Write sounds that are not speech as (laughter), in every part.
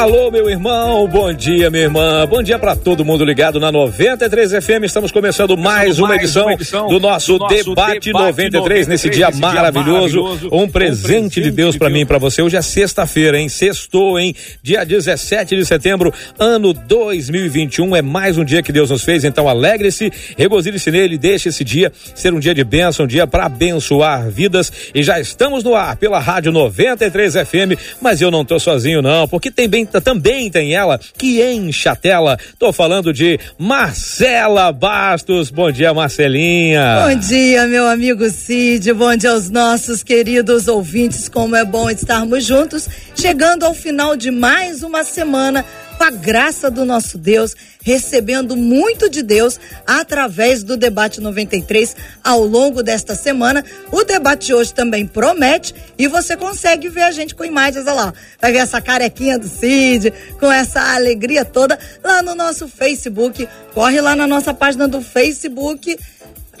Alô, meu irmão, bom dia, minha irmã, bom dia para todo mundo ligado na 93 FM. Estamos começando mais, uma, mais edição uma, edição do nosso, do nosso debate, debate 93, 93 nesse dia maravilhoso. Maravilhoso um, presente um presente de Deus para mim e para você. Hoje é sexta-feira, hein? Sextou, hein? Dia 17 de setembro, ano 2021. É mais um dia que Deus nos fez, então alegre-se, regozile-se nele, deixe esse dia ser um dia de bênção, um dia para abençoar vidas. E já estamos no ar pela Rádio 93 FM, mas eu não tô sozinho, não, porque tem bem também tem ela que enche a tela. Tô falando de Marcela Bastos. Bom dia, Marcelinha. Bom dia, meu amigo Cid. Bom dia aos nossos queridos ouvintes. Como é bom estarmos juntos, chegando ao final de mais uma semana com a graça do nosso Deus, recebendo muito de Deus através do debate 93 ao longo desta semana. O debate de hoje também promete e você consegue ver a gente com imagens, olha lá. Vai ver essa carequinha do Cid, com essa alegria toda lá no nosso Facebook. Corre lá na nossa página do Facebook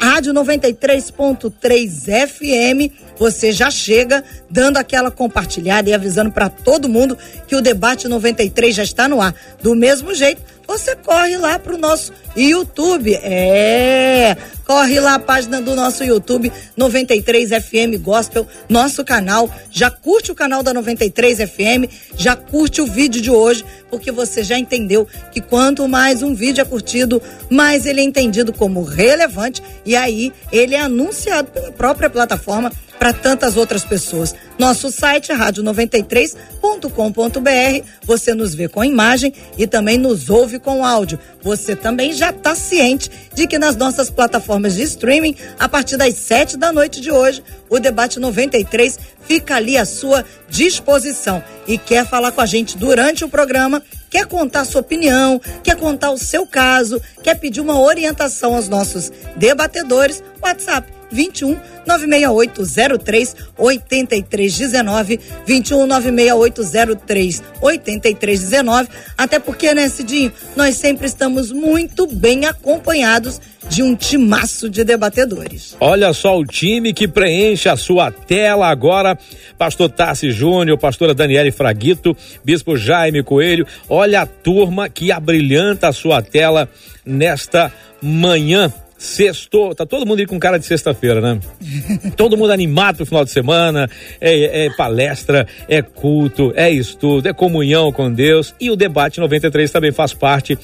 Rádio 93.3 FM, você já chega dando aquela compartilhada e avisando para todo mundo que o debate 93 já está no ar. Do mesmo jeito, você corre lá pro nosso YouTube. É, corre lá a página do nosso YouTube 93 FM Gospel, nosso canal. Já curte o canal da 93 FM, já curte o vídeo de hoje, porque você já entendeu que quanto mais um vídeo é curtido, mais ele é entendido como relevante e aí ele é anunciado pela própria plataforma para tantas outras pessoas. Nosso site é rádio93.com.br. Você nos vê com imagem e também nos ouve com áudio. Você também já está ciente de que nas nossas plataformas de streaming, a partir das sete da noite de hoje, o debate 93 fica ali à sua disposição. E quer falar com a gente durante o programa? Quer contar sua opinião? Quer contar o seu caso? Quer pedir uma orientação aos nossos debatedores? WhatsApp 21 96803 8319 21 96803 8319 até porque né Cidinho nós sempre estamos muito bem acompanhados de um timaço de debatedores. Olha só o time que preenche a sua tela agora, pastor Tassi Júnior, pastora Daniele Fraguito, bispo Jaime Coelho, olha a turma que abrilhanta a sua tela nesta manhã Sextou, tá todo mundo aí com cara de sexta-feira, né? (laughs) todo mundo animado pro final de semana, é, é, palestra, é culto, é estudo, é comunhão com Deus e o debate 93 também faz parte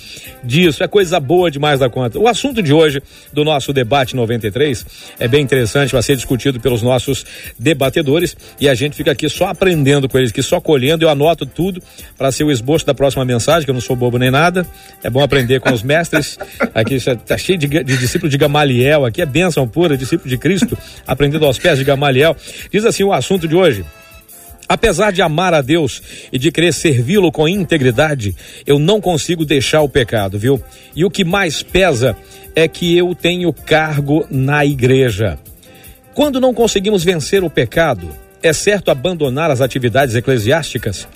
disso, é coisa boa demais da conta. O assunto de hoje do nosso debate 93 é bem interessante, vai ser discutido pelos nossos debatedores e a gente fica aqui só aprendendo com eles, que só colhendo, eu anoto tudo para ser o esboço da próxima mensagem, que eu não sou bobo nem nada, é bom aprender com os mestres, (laughs) aqui tá cheio de, de discípulos discípulo de Gamaliel, aqui é bênção pura, discípulo de Cristo, (laughs) aprendendo aos pés de Gamaliel. Diz assim o assunto de hoje. Apesar de amar a Deus e de querer servi-lo com integridade, eu não consigo deixar o pecado, viu? E o que mais pesa é que eu tenho cargo na igreja. Quando não conseguimos vencer o pecado, é certo abandonar as atividades eclesiásticas?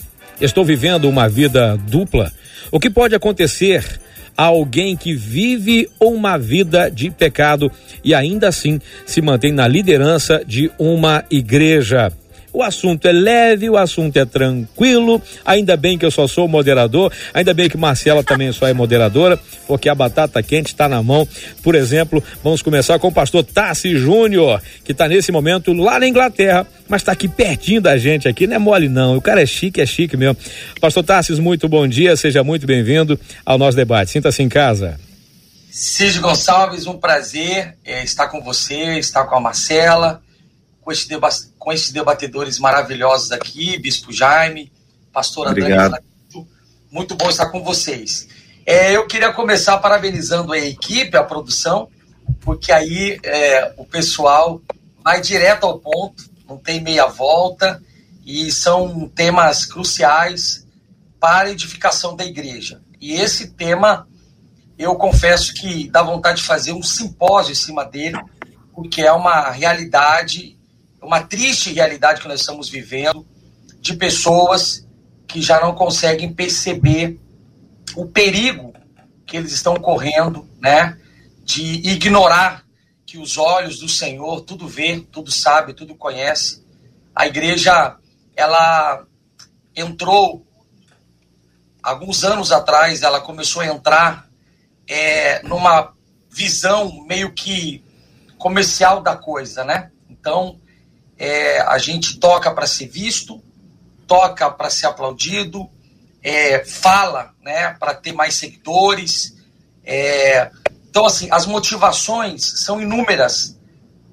Estou vivendo uma vida dupla? O que pode acontecer alguém que vive uma vida de pecado e ainda assim se mantém na liderança de uma igreja. O assunto é leve, o assunto é tranquilo. Ainda bem que eu só sou moderador. Ainda bem que Marcela também só é moderadora, porque a batata quente está na mão. Por exemplo, vamos começar com o pastor Tassi Júnior, que está nesse momento lá na Inglaterra, mas está aqui pertinho da gente aqui. Não é mole, não. O cara é chique, é chique mesmo. Pastor Tassis, muito bom dia. Seja muito bem-vindo ao nosso debate. Sinta-se em casa. Cid Gonçalves, um prazer é, estar com você, estar com a Marcela com, esse com esses debatedores maravilhosos aqui, Bispo Jaime, Pastora Obrigado. Dani. Muito bom estar com vocês. É, eu queria começar parabenizando a equipe, a produção, porque aí é, o pessoal vai direto ao ponto, não tem meia volta, e são temas cruciais para a edificação da igreja. E esse tema, eu confesso que dá vontade de fazer um simpósio em cima dele, porque é uma realidade, uma triste realidade que nós estamos vivendo, de pessoas que já não conseguem perceber o perigo que eles estão correndo, né, de ignorar que os olhos do Senhor tudo vê, tudo sabe, tudo conhece. A igreja, ela entrou alguns anos atrás, ela começou a entrar é, numa visão meio que comercial da coisa, né? Então, é, a gente toca para ser visto, toca para ser aplaudido, é, fala né, para ter mais seguidores. É, então, assim, as motivações são inúmeras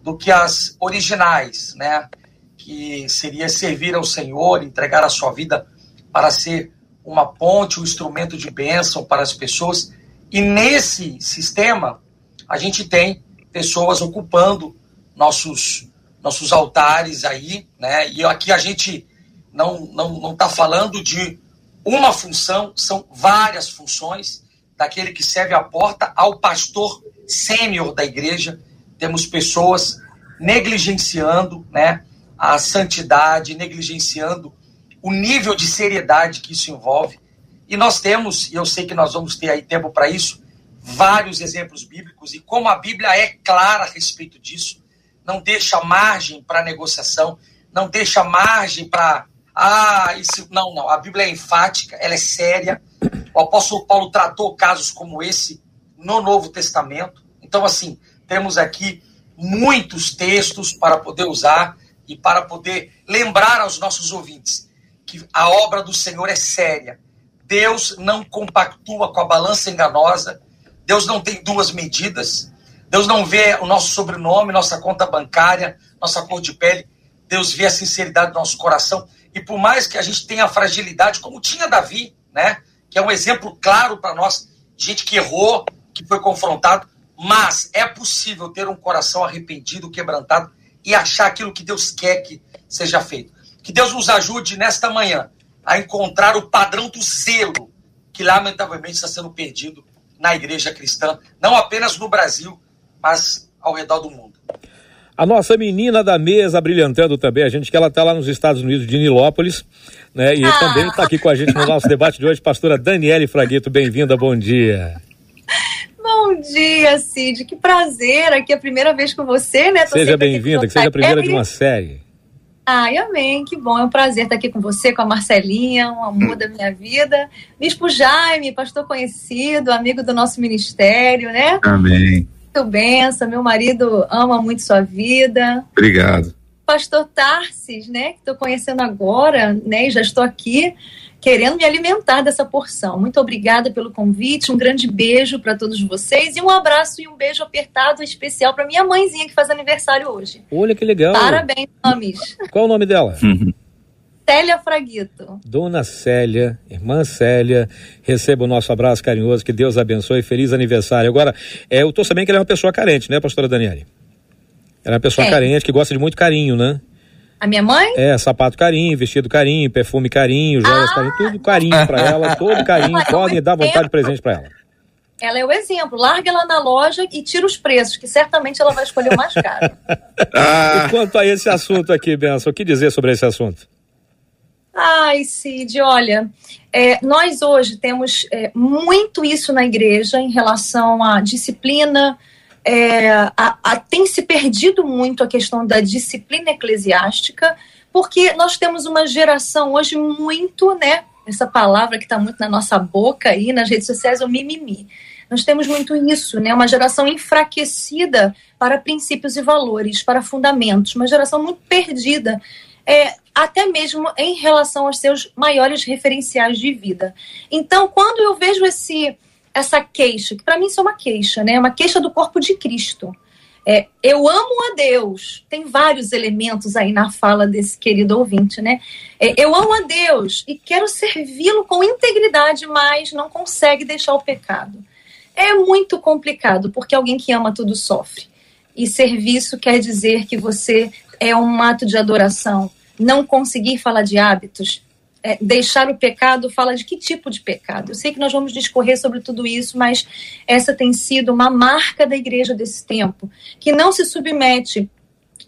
do que as originais, né? Que seria servir ao Senhor, entregar a sua vida para ser uma ponte, um instrumento de bênção para as pessoas. E nesse sistema, a gente tem pessoas ocupando nossos, nossos altares aí, né? E aqui a gente não não não está falando de uma função, são várias funções daquele que serve a porta ao pastor sênior da igreja. Temos pessoas negligenciando, né, a santidade, negligenciando o nível de seriedade que isso envolve. E nós temos, e eu sei que nós vamos ter aí tempo para isso, vários exemplos bíblicos e como a Bíblia é clara a respeito disso, não deixa margem para negociação, não deixa margem para ah, isso. Não, não. A Bíblia é enfática, ela é séria. O apóstolo Paulo tratou casos como esse no Novo Testamento. Então, assim, temos aqui muitos textos para poder usar e para poder lembrar aos nossos ouvintes que a obra do Senhor é séria. Deus não compactua com a balança enganosa. Deus não tem duas medidas. Deus não vê o nosso sobrenome, nossa conta bancária, nossa cor de pele. Deus vê a sinceridade do nosso coração. E por mais que a gente tenha fragilidade, como tinha Davi, né? Que é um exemplo claro para nós, gente que errou, que foi confrontado, mas é possível ter um coração arrependido, quebrantado e achar aquilo que Deus quer que seja feito. Que Deus nos ajude nesta manhã a encontrar o padrão do zelo que lamentavelmente está sendo perdido na igreja cristã, não apenas no Brasil, mas ao redor do mundo. A nossa menina da mesa brilhantando também, a gente que ela está lá nos Estados Unidos de Nilópolis, né? E ah. também está aqui com a gente no nosso debate de hoje, pastora Daniele Fraguito, bem-vinda, bom dia. Bom dia, Cid, que prazer aqui, a primeira vez com você, né? Tô seja bem-vinda, que seja a primeira de uma série. Ai, amém, que bom, é um prazer estar aqui com você, com a Marcelinha, um amor da minha vida. Bispo Jaime, pastor conhecido, amigo do nosso ministério, né? Amém muito benção. Meu marido ama muito sua vida. Obrigado. Pastor Tarsis, né, que estou conhecendo agora, né, e já estou aqui querendo me alimentar dessa porção. Muito obrigada pelo convite, um grande beijo para todos vocês e um abraço e um beijo apertado especial para minha mãezinha que faz aniversário hoje. Olha que legal. Parabéns, mames. Qual o nome dela? (laughs) Célia Fraguito. Dona Célia, irmã Célia, receba o nosso abraço carinhoso, que Deus abençoe, feliz aniversário. Agora, é, eu tô sabendo que ela é uma pessoa carente, né, pastora Daniele? Ela é uma pessoa é. carente, que gosta de muito carinho, né? A minha mãe? É, sapato carinho, vestido carinho, perfume carinho, joias ah, carinho, tudo carinho para ela, todo carinho, (laughs) podem dar vontade de presente para ela. Ela é o exemplo. Larga ela na loja e tira os preços, que certamente ela vai escolher o mais caro. (laughs) e quanto a esse assunto aqui, Benção, o que dizer sobre esse assunto? Ai, Cid, olha, é, nós hoje temos é, muito isso na igreja em relação à disciplina. É, a, a, tem se perdido muito a questão da disciplina eclesiástica, porque nós temos uma geração hoje muito, né? Essa palavra que está muito na nossa boca aí nas redes sociais, o mimimi. Nós temos muito isso, né? Uma geração enfraquecida para princípios e valores, para fundamentos, uma geração muito perdida é, até mesmo em relação aos seus maiores referenciais de vida. Então, quando eu vejo esse essa queixa, que para mim isso é uma queixa, né? Uma queixa do corpo de Cristo. É, eu amo a Deus. Tem vários elementos aí na fala desse querido ouvinte, né? É, eu amo a Deus e quero servi-lo com integridade, mas não consegue deixar o pecado. É muito complicado, porque alguém que ama tudo sofre. E serviço quer dizer que você é um ato de adoração, não conseguir falar de hábitos, é, deixar o pecado, fala de que tipo de pecado. Eu sei que nós vamos discorrer sobre tudo isso, mas essa tem sido uma marca da igreja desse tempo, que não se submete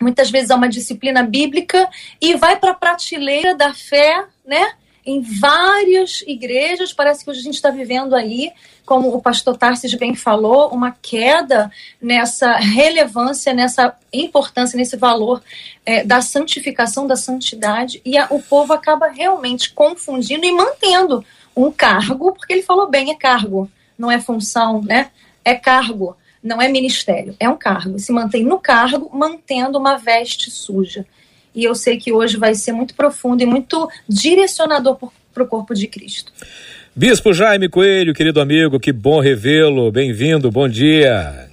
muitas vezes a uma disciplina bíblica e vai para a prateleira da fé, né? Em várias igrejas, parece que hoje a gente está vivendo aí, como o pastor Tarsis bem falou, uma queda nessa relevância, nessa importância, nesse valor é, da santificação, da santidade, e a, o povo acaba realmente confundindo e mantendo um cargo, porque ele falou bem, é cargo, não é função, né? É cargo não é ministério, é um cargo. Se mantém no cargo, mantendo uma veste suja. E eu sei que hoje vai ser muito profundo e muito direcionador para o corpo de Cristo. Bispo Jaime Coelho, querido amigo, que bom revê-lo. Bem-vindo, bom dia.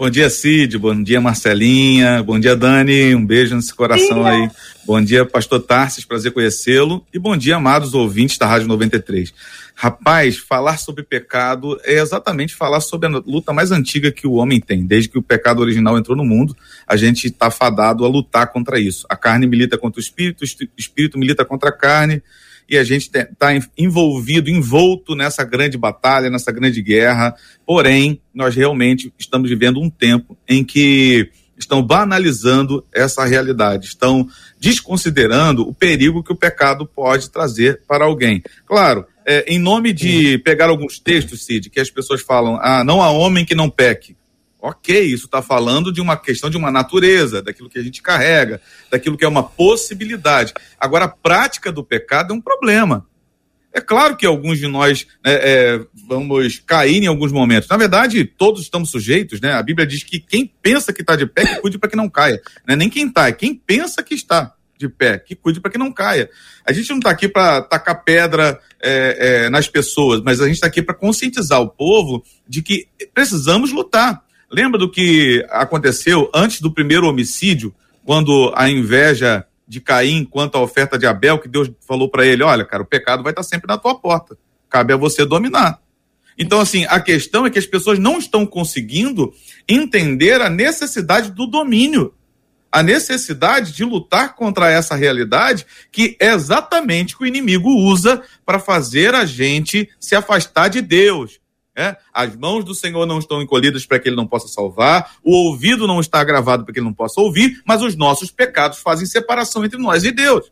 Bom dia, Cid. Bom dia, Marcelinha. Bom dia, Dani. Um beijo nesse coração aí. Bom dia, Pastor Tarsis. Prazer conhecê-lo. E bom dia, amados ouvintes da Rádio 93. Rapaz, falar sobre pecado é exatamente falar sobre a luta mais antiga que o homem tem. Desde que o pecado original entrou no mundo, a gente está fadado a lutar contra isso. A carne milita contra o espírito, o espírito milita contra a carne, e a gente está envolvido, envolto nessa grande batalha, nessa grande guerra. Porém, nós realmente estamos vivendo um tempo em que estão banalizando essa realidade, estão desconsiderando o perigo que o pecado pode trazer para alguém. Claro, é, em nome de pegar alguns textos, Cid, que as pessoas falam, ah, não há homem que não peque. Ok, isso está falando de uma questão de uma natureza, daquilo que a gente carrega, daquilo que é uma possibilidade. Agora, a prática do pecado é um problema. É claro que alguns de nós né, é, vamos cair em alguns momentos. Na verdade, todos estamos sujeitos, né? A Bíblia diz que quem pensa que está de pé, que cuide para que não caia. Não é nem quem está, é quem pensa que está de pé, que cuide para que não caia. A gente não está aqui para tacar pedra é, é, nas pessoas, mas a gente está aqui para conscientizar o povo de que precisamos lutar. Lembra do que aconteceu antes do primeiro homicídio, quando a inveja de Caim quanto à oferta de Abel, que Deus falou para ele: olha, cara, o pecado vai estar tá sempre na tua porta, cabe a você dominar. Então, assim, a questão é que as pessoas não estão conseguindo entender a necessidade do domínio a necessidade de lutar contra essa realidade que é exatamente que o inimigo usa para fazer a gente se afastar de Deus. É? As mãos do Senhor não estão encolhidas para que ele não possa salvar, o ouvido não está gravado para que ele não possa ouvir, mas os nossos pecados fazem separação entre nós e Deus.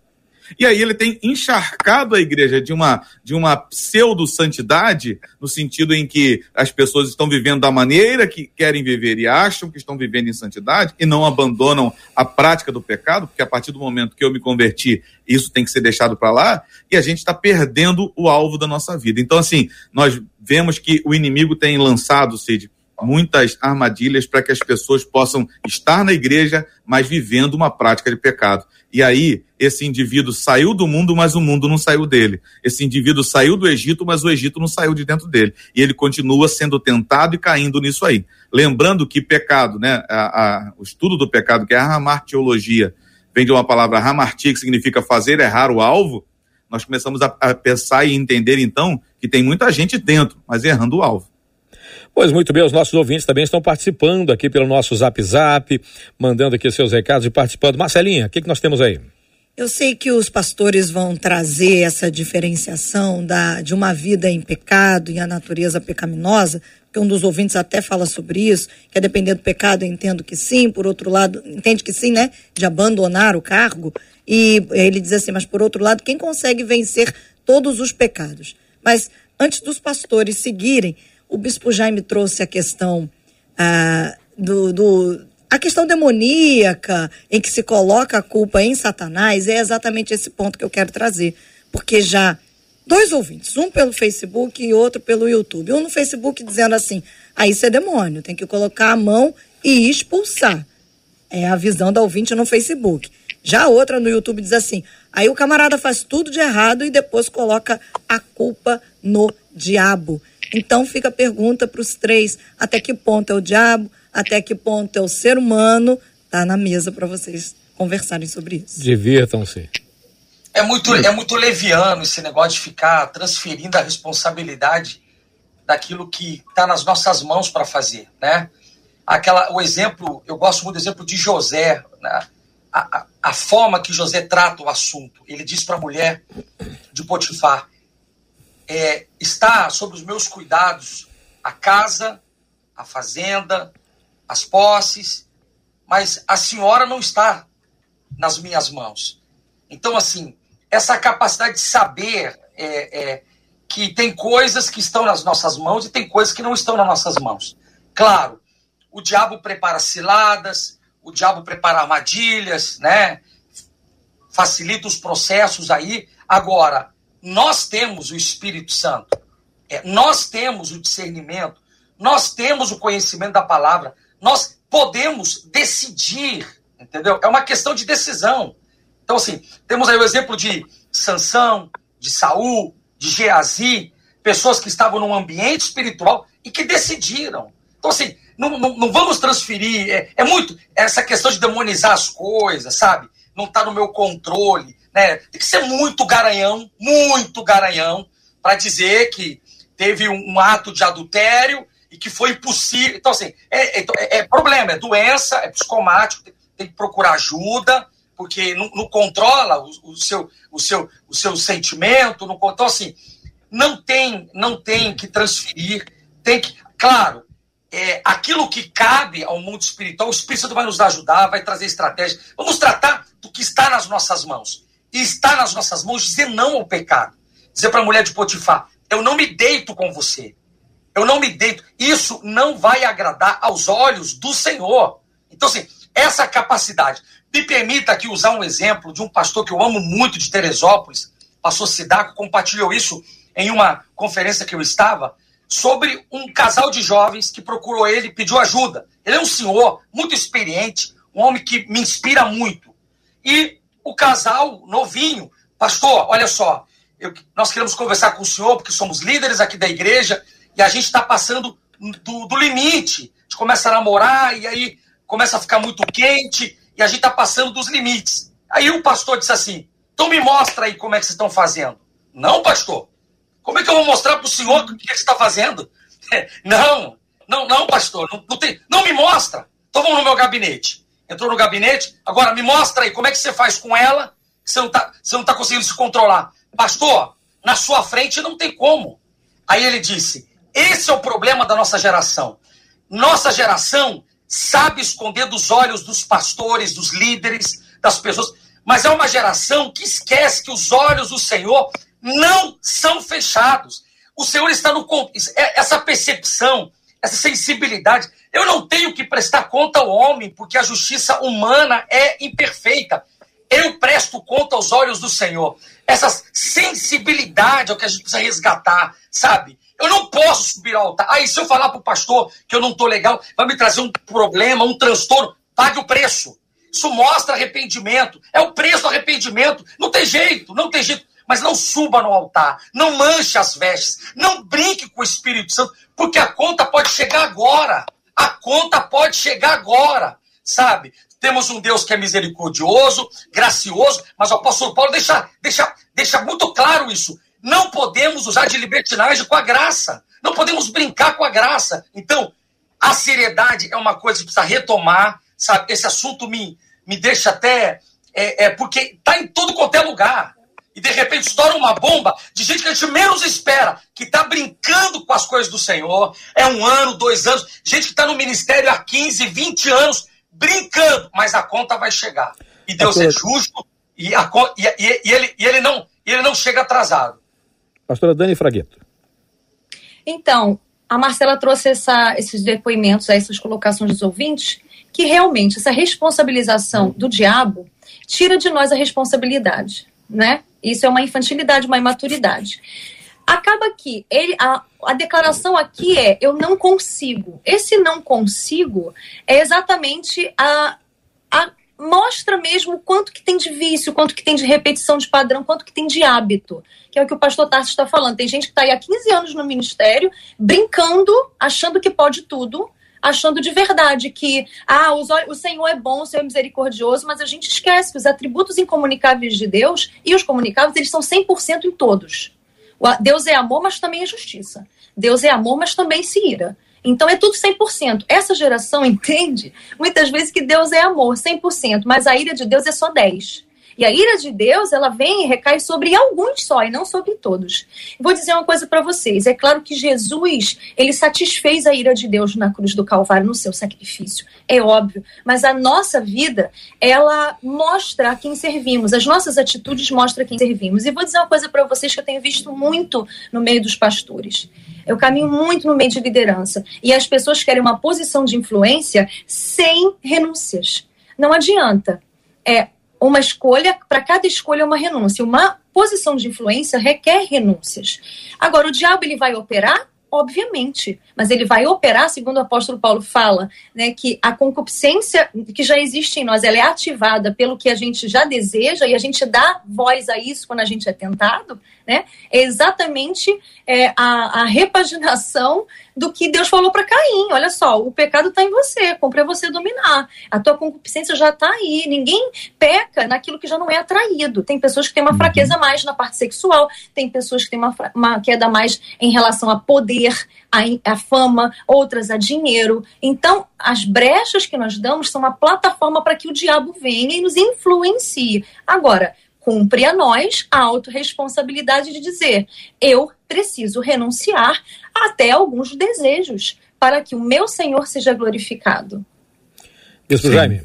E aí ele tem encharcado a igreja de uma, de uma pseudo-santidade, no sentido em que as pessoas estão vivendo da maneira que querem viver e acham que estão vivendo em santidade e não abandonam a prática do pecado, porque a partir do momento que eu me converti, isso tem que ser deixado para lá, e a gente está perdendo o alvo da nossa vida. Então, assim, nós vemos que o inimigo tem lançado, Cid, muitas armadilhas para que as pessoas possam estar na igreja, mas vivendo uma prática de pecado. E aí, esse indivíduo saiu do mundo, mas o mundo não saiu dele. Esse indivíduo saiu do Egito, mas o Egito não saiu de dentro dele. E ele continua sendo tentado e caindo nisso aí. Lembrando que pecado, né, a, a, o estudo do pecado, que é a hamartiologia, vem de uma palavra hamartia, que significa fazer errar o alvo, nós começamos a, a pensar e entender, então, que tem muita gente dentro, mas errando o alvo. Pois muito bem, os nossos ouvintes também estão participando aqui pelo nosso Zap Zap, mandando aqui seus recados e participando. Marcelinha, o que, que nós temos aí? Eu sei que os pastores vão trazer essa diferenciação da, de uma vida em pecado e a natureza pecaminosa, porque um dos ouvintes até fala sobre isso, que a depender do pecado, eu entendo que sim, por outro lado, entende que sim, né? De abandonar o cargo. E ele diz assim, mas por outro lado, quem consegue vencer todos os pecados? Mas antes dos pastores seguirem, o bispo Jaime trouxe a questão ah, do, do, a questão demoníaca em que se coloca a culpa em Satanás é exatamente esse ponto que eu quero trazer, porque já dois ouvintes, um pelo Facebook e outro pelo YouTube, um no Facebook dizendo assim, ah, isso é demônio, tem que colocar a mão e expulsar. É a visão da ouvinte no Facebook. Já a outra no YouTube diz assim: aí o camarada faz tudo de errado e depois coloca a culpa no diabo. Então fica a pergunta para os três: até que ponto é o diabo? Até que ponto é o ser humano? Tá na mesa para vocês conversarem sobre isso. Divirtam-se. É muito, é muito leviano esse negócio de ficar transferindo a responsabilidade daquilo que está nas nossas mãos para fazer, né? Aquela, o exemplo, eu gosto muito do exemplo de José, né? a, a, a forma que José trata o assunto. Ele diz para a mulher de Potifar: é, está sob os meus cuidados a casa, a fazenda, as posses, mas a senhora não está nas minhas mãos. Então, assim, essa capacidade de saber é, é, que tem coisas que estão nas nossas mãos e tem coisas que não estão nas nossas mãos. Claro, o diabo prepara ciladas, o diabo prepara armadilhas, né? Facilita os processos aí. Agora, nós temos o Espírito Santo, é, nós temos o discernimento, nós temos o conhecimento da palavra, nós podemos decidir, entendeu? É uma questão de decisão. Então, assim, temos aí o exemplo de Sansão, de Saul, de Geazi, pessoas que estavam num ambiente espiritual e que decidiram. Então, assim, não, não, não vamos transferir. É, é, muito essa questão de demonizar as coisas, sabe? Não está no meu controle. Né? Tem que ser muito garanhão, muito garanhão, para dizer que teve um, ato de adultério e que foi impossível. Então, assim, é, é, é problema, é doença, é psicomático, tem, tem que procurar ajuda, porque não, não controla o, o, seu, o, seu, o seu sentimento. Não, então, assim, não tem, não tem que transferir, tem que. Claro, é, aquilo que cabe ao mundo espiritual, o Espírito Santo vai nos ajudar, vai trazer estratégia. Vamos tratar do que está nas nossas mãos. Está nas nossas mãos dizer não ao pecado. Dizer para a mulher de Potifar: Eu não me deito com você. Eu não me deito. Isso não vai agradar aos olhos do Senhor. Então, assim, essa capacidade. Me permita aqui usar um exemplo de um pastor que eu amo muito de Teresópolis, pastor Sidaco, compartilhou isso em uma conferência que eu estava sobre um casal de jovens que procurou ele e pediu ajuda. Ele é um senhor muito experiente, um homem que me inspira muito. E o casal novinho, pastor, olha só, eu, nós queremos conversar com o senhor porque somos líderes aqui da igreja e a gente está passando do, do, limite. A gente começa a namorar e aí começa a ficar muito quente e a gente está passando dos limites. Aí o pastor disse assim: então me mostra aí como é que vocês estão fazendo. Não, pastor. Como é que eu vou mostrar para o senhor o que, você está fazendo? (laughs) Não, não, não, pastor, não, não, tem, não me mostra. Então vamos no meu gabinete. Entrou no gabinete, agora me mostra aí como é que você faz com ela, que você não está tá conseguindo se controlar. Pastor, na sua frente não tem como. Aí ele disse: esse é o problema da nossa geração. Nossa geração sabe esconder dos olhos dos pastores, dos líderes, das pessoas, mas é uma geração que esquece que os olhos do Senhor não são fechados. O Senhor está no. Essa percepção, essa sensibilidade. Eu não tenho que prestar conta ao homem, porque a justiça humana é imperfeita. Eu presto conta aos olhos do Senhor. Essa sensibilidade é o que a gente precisa resgatar, sabe? Eu não posso subir ao altar. Aí, se eu falar para o pastor que eu não estou legal, vai me trazer um problema, um transtorno, pague o preço. Isso mostra arrependimento. É o preço do arrependimento. Não tem jeito, não tem jeito mas não suba no altar, não manche as vestes, não brinque com o Espírito Santo, porque a conta pode chegar agora. A conta pode chegar agora, sabe? Temos um Deus que é misericordioso, gracioso, mas o apóstolo Paulo deixa, deixa, deixa muito claro isso. Não podemos usar de libertinagem com a graça. Não podemos brincar com a graça. Então, a seriedade é uma coisa que precisa retomar, sabe? Esse assunto me, me deixa até. É, é porque está em todo quanto é lugar e de repente estoura uma bomba de gente que a gente menos espera, que está brincando com as coisas do Senhor. É um ano, dois anos, gente que está no ministério há 15, 20 anos, brincando, mas a conta vai chegar. E Deus é, é justo e, a, e, e, e, ele, e ele, não, ele não chega atrasado. Pastora Dani Fragueto. Então, a Marcela trouxe essa, esses depoimentos, essas colocações dos ouvintes, que realmente essa responsabilização do diabo tira de nós a responsabilidade, né? Isso é uma infantilidade, uma imaturidade. Acaba que ele, a, a declaração aqui é eu não consigo. Esse não consigo é exatamente a, a mostra mesmo o quanto que tem de vício, quanto que tem de repetição de padrão, quanto que tem de hábito, que é o que o pastor Tarso está falando. Tem gente que está aí há 15 anos no ministério, brincando, achando que pode tudo, achando de verdade que ah, os, o Senhor é bom, o Senhor é misericordioso, mas a gente esquece que os atributos incomunicáveis de Deus e os comunicáveis, eles são 100% em todos. Deus é amor, mas também é justiça. Deus é amor, mas também se ira. Então é tudo 100%. Essa geração (laughs) entende muitas vezes que Deus é amor, 100%, mas a ira de Deus é só 10%. E a ira de Deus, ela vem e recai sobre alguns só e não sobre todos. Vou dizer uma coisa para vocês. É claro que Jesus, ele satisfez a ira de Deus na cruz do Calvário, no seu sacrifício. É óbvio. Mas a nossa vida, ela mostra a quem servimos. As nossas atitudes mostram a quem servimos. E vou dizer uma coisa para vocês que eu tenho visto muito no meio dos pastores. Eu caminho muito no meio de liderança. E as pessoas querem uma posição de influência sem renúncias. Não adianta. É, uma escolha, para cada escolha uma renúncia. Uma posição de influência requer renúncias. Agora, o diabo ele vai operar? Obviamente, mas ele vai operar, segundo o apóstolo Paulo fala, né, que a concupiscência que já existe em nós, ela é ativada pelo que a gente já deseja e a gente dá voz a isso quando a gente é tentado, né? É exatamente é, a, a repaginação do que Deus falou para Caim. Olha só, o pecado está em você, compre você dominar. A tua concupiscência já está aí. Ninguém peca naquilo que já não é atraído. Tem pessoas que têm uma uhum. fraqueza mais na parte sexual, tem pessoas que têm uma, uma queda mais em relação a poder, a, a fama, outras a dinheiro. Então, as brechas que nós damos são uma plataforma para que o diabo venha e nos influencie. Agora, cumpre a nós a autorresponsabilidade de dizer: eu preciso renunciar até alguns desejos para que o meu Senhor seja glorificado. Isso, Jaime.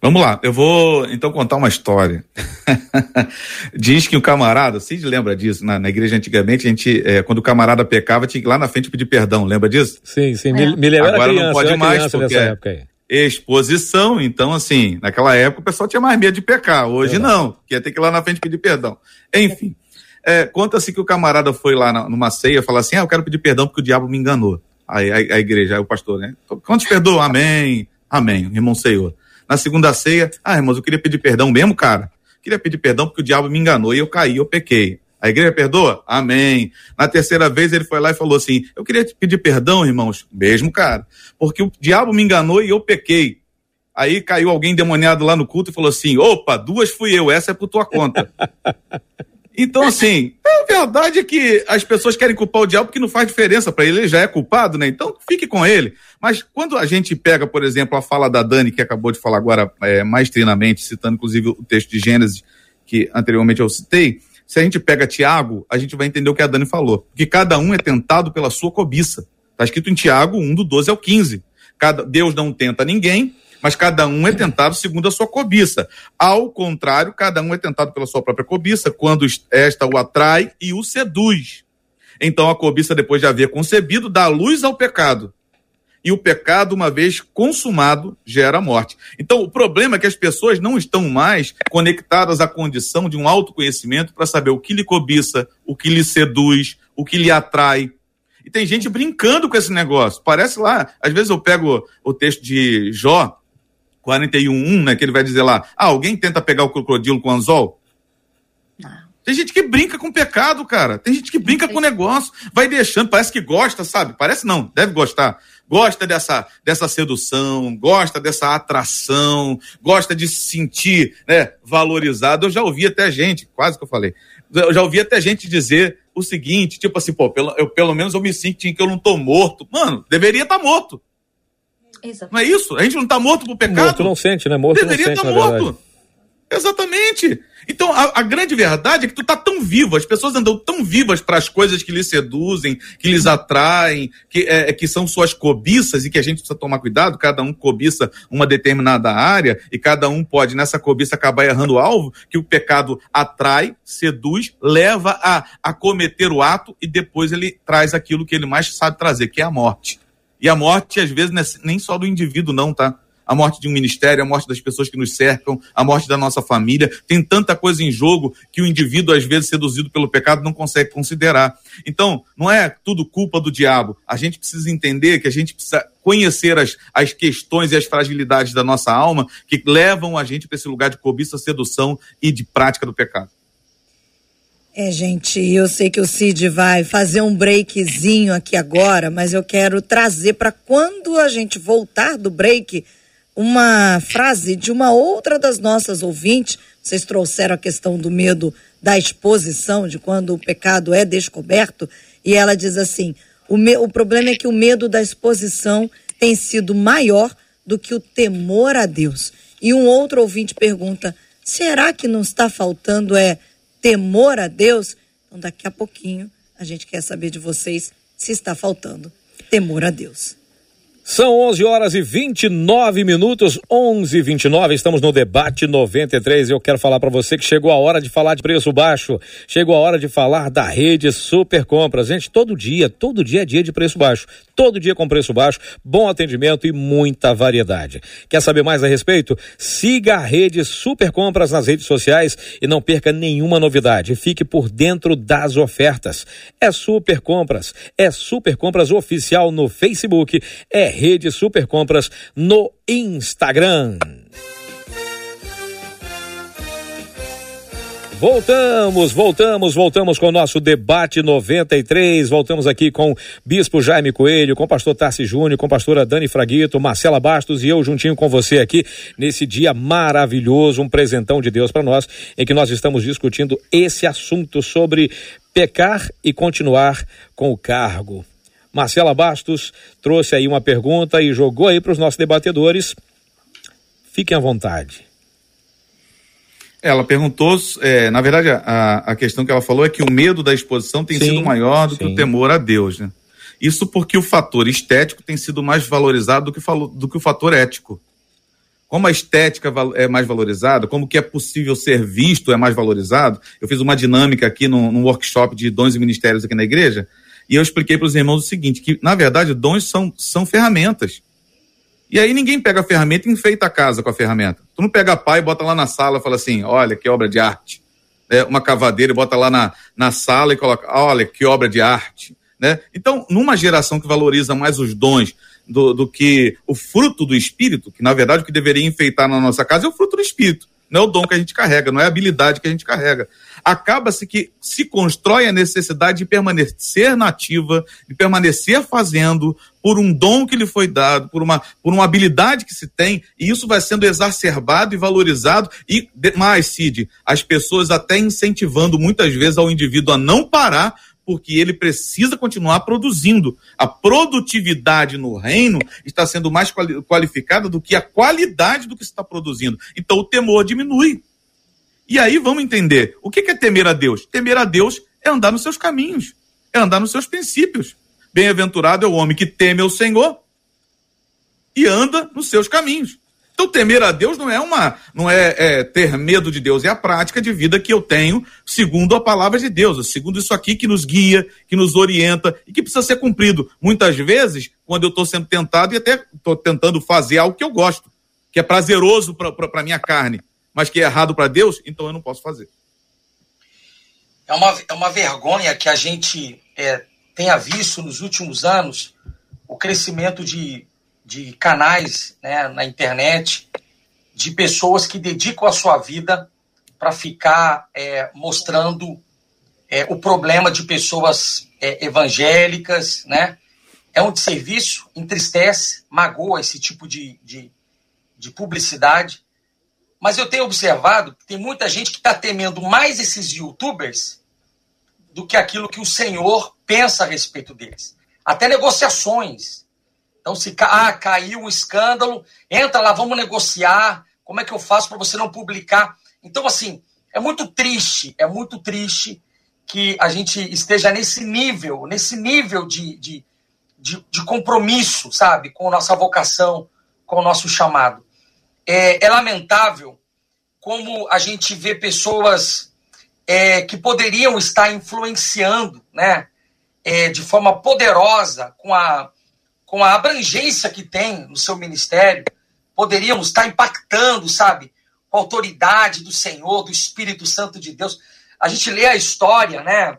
Vamos lá, eu vou então contar uma história. (laughs) Diz que o camarada, Cid lembra disso, na, na igreja antigamente, a gente, é, quando o camarada pecava, tinha que ir lá na frente pedir perdão, lembra disso? Sim, sim, é. me, me lembra Agora criança, não pode mais, porque época aí exposição. Então, assim, naquela época o pessoal tinha mais medo de pecar. Hoje é. não, que ia ter que ir lá na frente pedir perdão. Enfim, é, conta-se que o camarada foi lá na, numa ceia falar assim: ah, eu quero pedir perdão porque o diabo me enganou. Aí a, a igreja, aí o pastor, né? Quantos perdoam? Amém. Amém, irmão Senhor. Na segunda ceia, ah, irmãos, eu queria pedir perdão mesmo, cara. Queria pedir perdão porque o diabo me enganou e eu caí, eu pequei. A igreja perdoa? Amém. Na terceira vez ele foi lá e falou assim: Eu queria te pedir perdão, irmãos. Mesmo, cara. Porque o diabo me enganou e eu pequei. Aí caiu alguém demoniado lá no culto e falou assim: opa, duas fui eu, essa é por tua conta. (laughs) Então, assim, a verdade é que as pessoas querem culpar o diabo porque não faz diferença para ele, ele já é culpado, né? Então, fique com ele. Mas quando a gente pega, por exemplo, a fala da Dani, que acabou de falar agora é, mais trinamente, citando inclusive o texto de Gênesis, que anteriormente eu citei, se a gente pega Tiago, a gente vai entender o que a Dani falou. Que cada um é tentado pela sua cobiça. Está escrito em Tiago 1, do 12 ao 15. Cada, Deus não tenta ninguém, mas cada um é tentado segundo a sua cobiça. Ao contrário, cada um é tentado pela sua própria cobiça, quando esta o atrai e o seduz. Então a cobiça, depois de haver concebido, dá luz ao pecado e o pecado, uma vez consumado, gera morte. Então, o problema é que as pessoas não estão mais conectadas à condição de um autoconhecimento para saber o que lhe cobiça, o que lhe seduz, o que lhe atrai. E tem gente brincando com esse negócio. Parece lá, às vezes eu pego o texto de Jó, 41.1, né, que ele vai dizer lá, ah, alguém tenta pegar o crocodilo com anzol? Tem gente que brinca com pecado, cara. Tem gente que brinca com o negócio, vai deixando, parece que gosta, sabe? Parece não, deve gostar gosta dessa, dessa sedução, gosta dessa atração, gosta de se sentir né, valorizado. Eu já ouvi até gente, quase que eu falei, eu já ouvi até gente dizer o seguinte, tipo assim, pô, pelo, eu, pelo menos eu me sinto que eu não tô morto. Mano, deveria estar tá morto. Exato. Não é isso? A gente não tá morto por pecado? Morto não sente, né? Morto deveria estar tá morto. Exatamente. Então, a, a, grande verdade é que tu tá tão vivo, as pessoas andam tão vivas para as coisas que lhes seduzem, que lhes atraem, que, é, que são suas cobiças e que a gente precisa tomar cuidado, cada um cobiça uma determinada área e cada um pode, nessa cobiça, acabar errando o alvo, que o pecado atrai, seduz, leva a, a cometer o ato e depois ele traz aquilo que ele mais sabe trazer, que é a morte. E a morte, às vezes, é nem só do indivíduo, não, tá? A morte de um ministério, a morte das pessoas que nos cercam, a morte da nossa família. Tem tanta coisa em jogo que o indivíduo, às vezes, seduzido pelo pecado, não consegue considerar. Então, não é tudo culpa do diabo. A gente precisa entender que a gente precisa conhecer as, as questões e as fragilidades da nossa alma que levam a gente para esse lugar de cobiça, sedução e de prática do pecado. É, gente, eu sei que o Cid vai fazer um breakzinho aqui agora, mas eu quero trazer para quando a gente voltar do break uma frase de uma outra das nossas ouvintes. Vocês trouxeram a questão do medo da exposição, de quando o pecado é descoberto. E ela diz assim: O, me, o problema é que o medo da exposição tem sido maior do que o temor a Deus. E um outro ouvinte pergunta: será que não está faltando é temor a Deus? Então, daqui a pouquinho, a gente quer saber de vocês se está faltando temor a Deus. São 11 horas e 29 minutos, 11 e 29. Estamos no debate 93. Eu quero falar para você que chegou a hora de falar de preço baixo. Chegou a hora de falar da rede Super Compras. Gente, todo dia, todo dia é dia de preço baixo. Todo dia com preço baixo, bom atendimento e muita variedade. Quer saber mais a respeito? Siga a rede Super Compras nas redes sociais e não perca nenhuma novidade. Fique por dentro das ofertas. É Super Compras, é Super Compras oficial no Facebook. É Rede Super Compras no Instagram. Voltamos, voltamos, voltamos com o nosso debate 93. Voltamos aqui com Bispo Jaime Coelho, com pastor Tarci Júnior, com pastora Dani Fraguito, Marcela Bastos e eu juntinho com você aqui nesse dia maravilhoso, um presentão de Deus para nós, em que nós estamos discutindo esse assunto sobre pecar e continuar com o cargo. Marcela Bastos trouxe aí uma pergunta e jogou aí para os nossos debatedores. Fiquem à vontade. Ela perguntou, é, na verdade, a, a questão que ela falou é que o medo da exposição tem sim, sido maior do sim. que o temor a Deus, né? Isso porque o fator estético tem sido mais valorizado do que, do que o fator ético. Como a estética é mais valorizada, como que é possível ser visto é mais valorizado, eu fiz uma dinâmica aqui num, num workshop de dons e ministérios aqui na igreja, e eu expliquei para os irmãos o seguinte: que na verdade dons são, são ferramentas. E aí ninguém pega a ferramenta e enfeita a casa com a ferramenta. Tu não pega a pá e bota lá na sala e fala assim: olha, que obra de arte. É, uma cavadeira e bota lá na, na sala e coloca: olha, que obra de arte. Né? Então, numa geração que valoriza mais os dons do, do que o fruto do espírito, que na verdade o que deveria enfeitar na nossa casa é o fruto do espírito não é o dom que a gente carrega, não é a habilidade que a gente carrega. Acaba-se que se constrói a necessidade de permanecer nativa, de permanecer fazendo por um dom que lhe foi dado, por uma, por uma habilidade que se tem, e isso vai sendo exacerbado e valorizado, e mais, Cid, as pessoas até incentivando muitas vezes ao indivíduo a não parar porque ele precisa continuar produzindo. A produtividade no reino está sendo mais qualificada do que a qualidade do que se está produzindo. Então o temor diminui. E aí vamos entender: o que é temer a Deus? Temer a Deus é andar nos seus caminhos, é andar nos seus princípios. Bem-aventurado é o homem que teme ao Senhor e anda nos seus caminhos. Então, temer a Deus não é uma, não é, é, ter medo de Deus, é a prática de vida que eu tenho segundo a palavra de Deus, segundo isso aqui que nos guia, que nos orienta e que precisa ser cumprido. Muitas vezes, quando eu estou sendo tentado e até estou tentando fazer algo que eu gosto, que é prazeroso para a minha carne, mas que é errado para Deus, então eu não posso fazer. É uma, é uma vergonha que a gente é, tenha visto nos últimos anos o crescimento de de canais né, na internet de pessoas que dedicam a sua vida para ficar é, mostrando é, o problema de pessoas é, evangélicas, né? É um desserviço, entristece, magoa esse tipo de, de, de publicidade. Mas eu tenho observado que tem muita gente que está temendo mais esses youtubers do que aquilo que o Senhor pensa a respeito deles. Até negociações então, se ah, caiu um escândalo, entra lá, vamos negociar. Como é que eu faço para você não publicar? Então, assim, é muito triste, é muito triste que a gente esteja nesse nível, nesse nível de, de, de, de compromisso, sabe, com a nossa vocação, com o nosso chamado. É, é lamentável como a gente vê pessoas é, que poderiam estar influenciando, né, é, de forma poderosa com a com a abrangência que tem no seu ministério, poderíamos estar impactando, sabe, com a autoridade do Senhor, do Espírito Santo de Deus. A gente lê a história, né,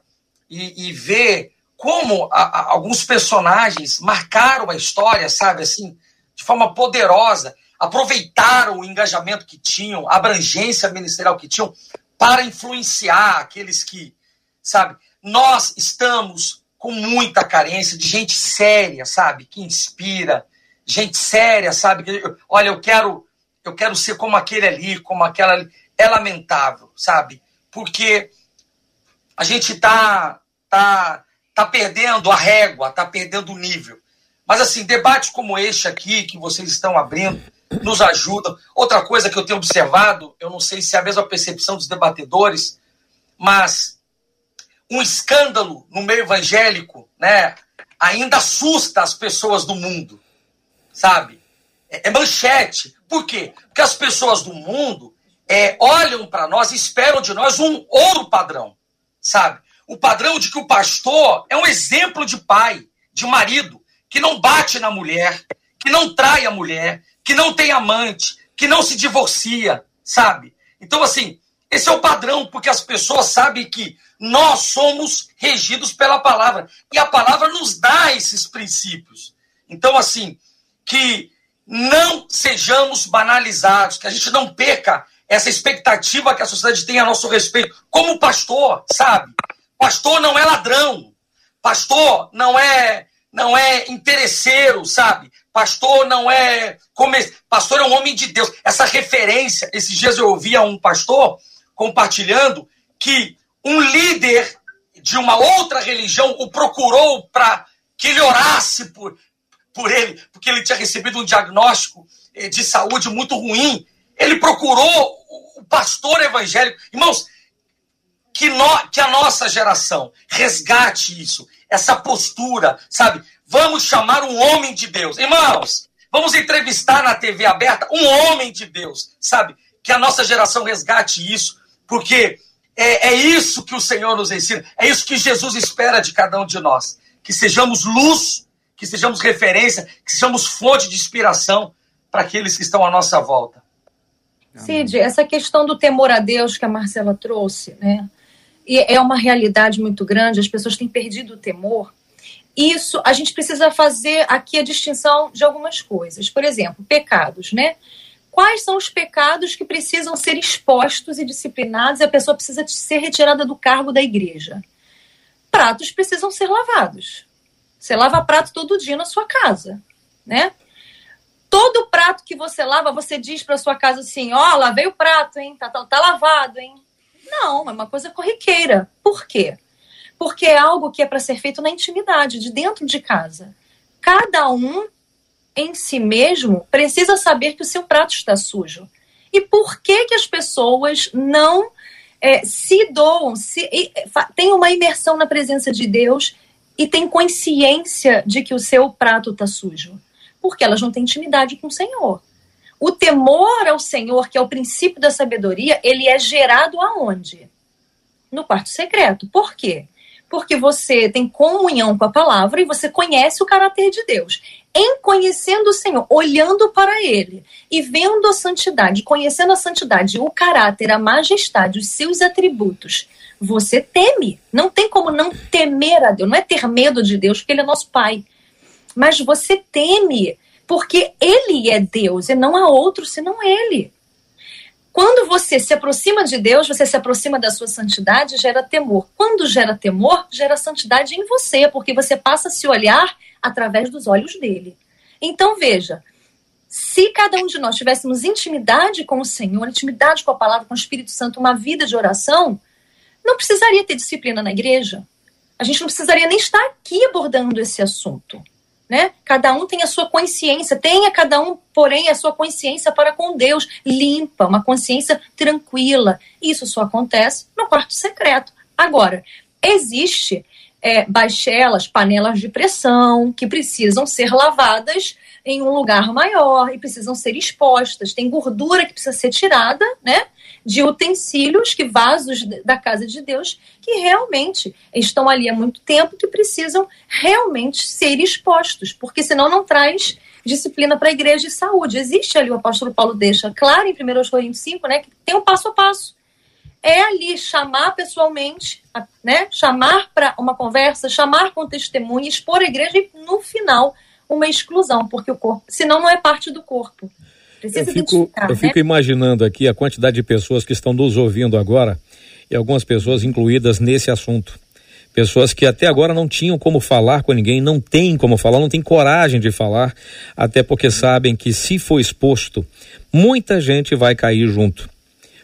e, e vê como a, a, alguns personagens marcaram a história, sabe, assim, de forma poderosa, aproveitaram o engajamento que tinham, a abrangência ministerial que tinham, para influenciar aqueles que, sabe, nós estamos com muita carência de gente séria, sabe? Que inspira, gente séria, sabe? Que, olha, eu quero, eu quero ser como aquele ali, como aquela ali. É lamentável, sabe? Porque a gente tá, tá, tá perdendo a régua, tá perdendo o nível. Mas assim, debates como este aqui que vocês estão abrindo nos ajudam. Outra coisa que eu tenho observado, eu não sei se é a mesma percepção dos debatedores, mas um escândalo no meio evangélico, né, ainda assusta as pessoas do mundo, sabe? É, é manchete. Por quê? Porque as pessoas do mundo é, olham para nós e esperam de nós um ouro padrão, sabe? O padrão de que o pastor é um exemplo de pai, de marido, que não bate na mulher, que não trai a mulher, que não tem amante, que não se divorcia, sabe? Então, assim, esse é o padrão, porque as pessoas sabem que nós somos regidos pela palavra. E a palavra nos dá esses princípios. Então, assim, que não sejamos banalizados, que a gente não perca essa expectativa que a sociedade tem a nosso respeito, como pastor, sabe? Pastor não é ladrão, pastor não é não é interesseiro, sabe? Pastor não é pastor é um homem de Deus. Essa referência, esses dias eu ouvia um pastor compartilhando que um líder de uma outra religião o procurou para que ele orasse por, por ele, porque ele tinha recebido um diagnóstico eh, de saúde muito ruim. Ele procurou o pastor evangélico. Irmãos, que, no, que a nossa geração resgate isso, essa postura, sabe? Vamos chamar um homem de Deus. Irmãos, vamos entrevistar na TV aberta um homem de Deus, sabe? Que a nossa geração resgate isso, porque é, é isso que o Senhor nos ensina, é isso que Jesus espera de cada um de nós. Que sejamos luz, que sejamos referência, que sejamos fonte de inspiração para aqueles que estão à nossa volta. Cid, essa questão do temor a Deus que a Marcela trouxe, né? E é uma realidade muito grande, as pessoas têm perdido o temor. Isso, a gente precisa fazer aqui a distinção de algumas coisas. Por exemplo, pecados, né? Quais são os pecados que precisam ser expostos e disciplinados e a pessoa precisa ser retirada do cargo da igreja? Pratos precisam ser lavados. Você lava prato todo dia na sua casa, né? Todo prato que você lava, você diz para sua casa assim: ó, oh, lavei o prato, hein? Tá, tá, tá lavado, hein? Não, é uma coisa corriqueira. Por quê? Porque é algo que é para ser feito na intimidade, de dentro de casa. Cada um em si mesmo precisa saber que o seu prato está sujo. E por que que as pessoas não é, se doam, se, têm uma imersão na presença de Deus e têm consciência de que o seu prato está sujo? Porque elas não têm intimidade com o Senhor. O temor ao Senhor, que é o princípio da sabedoria, ele é gerado aonde? No quarto secreto. Por quê? Porque você tem comunhão com a palavra e você conhece o caráter de Deus em conhecendo o Senhor, olhando para Ele e vendo a santidade, conhecendo a santidade, o caráter, a majestade, os seus atributos, você teme. Não tem como não temer a Deus. Não é ter medo de Deus, porque Ele é nosso Pai. Mas você teme, porque Ele é Deus e não há outro senão Ele. Quando você se aproxima de Deus, você se aproxima da sua santidade, gera temor. Quando gera temor, gera santidade em você, porque você passa a se olhar através dos olhos dele. Então veja, se cada um de nós tivéssemos intimidade com o Senhor, intimidade com a palavra, com o Espírito Santo, uma vida de oração, não precisaria ter disciplina na igreja. A gente não precisaria nem estar aqui abordando esse assunto né? Cada um tem a sua consciência, tenha cada um, porém, a sua consciência para com Deus, limpa, uma consciência tranquila. Isso só acontece no quarto secreto. Agora, existe é, baixelas, panelas de pressão que precisam ser lavadas em um lugar maior e precisam ser expostas. Tem gordura que precisa ser tirada, né? De utensílios, que vasos da casa de Deus, que realmente estão ali há muito tempo, que precisam realmente ser expostos, porque senão não traz disciplina para a igreja de saúde. Existe ali, o apóstolo Paulo deixa claro em 1 Coríntios 5, né, que tem um passo a passo. É ali chamar pessoalmente, né, chamar para uma conversa, chamar com testemunha, expor a igreja e no final uma exclusão, porque o corpo, senão não é parte do corpo. Precisa eu fico, eu né? fico imaginando aqui a quantidade de pessoas que estão nos ouvindo agora e algumas pessoas incluídas nesse assunto. Pessoas que até agora não tinham como falar com ninguém, não têm como falar, não têm coragem de falar, até porque sabem que se for exposto, muita gente vai cair junto.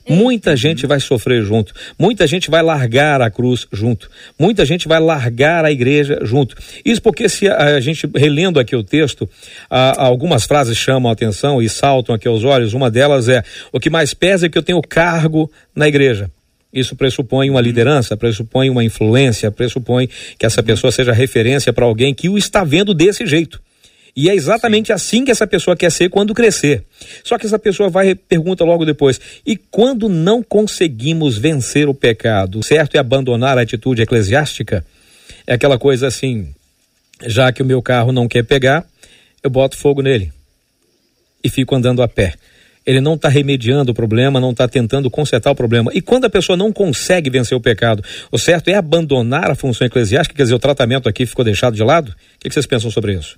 Muita gente vai sofrer junto, muita gente vai largar a cruz junto, muita gente vai largar a igreja junto. Isso porque se a, gente relendo aqui o texto, algumas frases chamam a atenção e saltam aqui aos olhos. Uma delas é: o que mais pesa é que eu tenho cargo na igreja. Isso pressupõe uma liderança, pressupõe uma influência, pressupõe que essa pessoa seja referência para alguém que o está vendo desse jeito. E é exatamente Sim. assim que essa pessoa quer ser quando crescer. Só que essa pessoa vai e pergunta logo depois: e quando não conseguimos vencer o pecado, certo é abandonar a atitude eclesiástica? É aquela coisa assim: já que o meu carro não quer pegar, eu boto fogo nele e fico andando a pé ele não está remediando o problema, não está tentando consertar o problema. E quando a pessoa não consegue vencer o pecado, o certo é abandonar a função eclesiástica, quer dizer, o tratamento aqui ficou deixado de lado? O que vocês pensam sobre isso?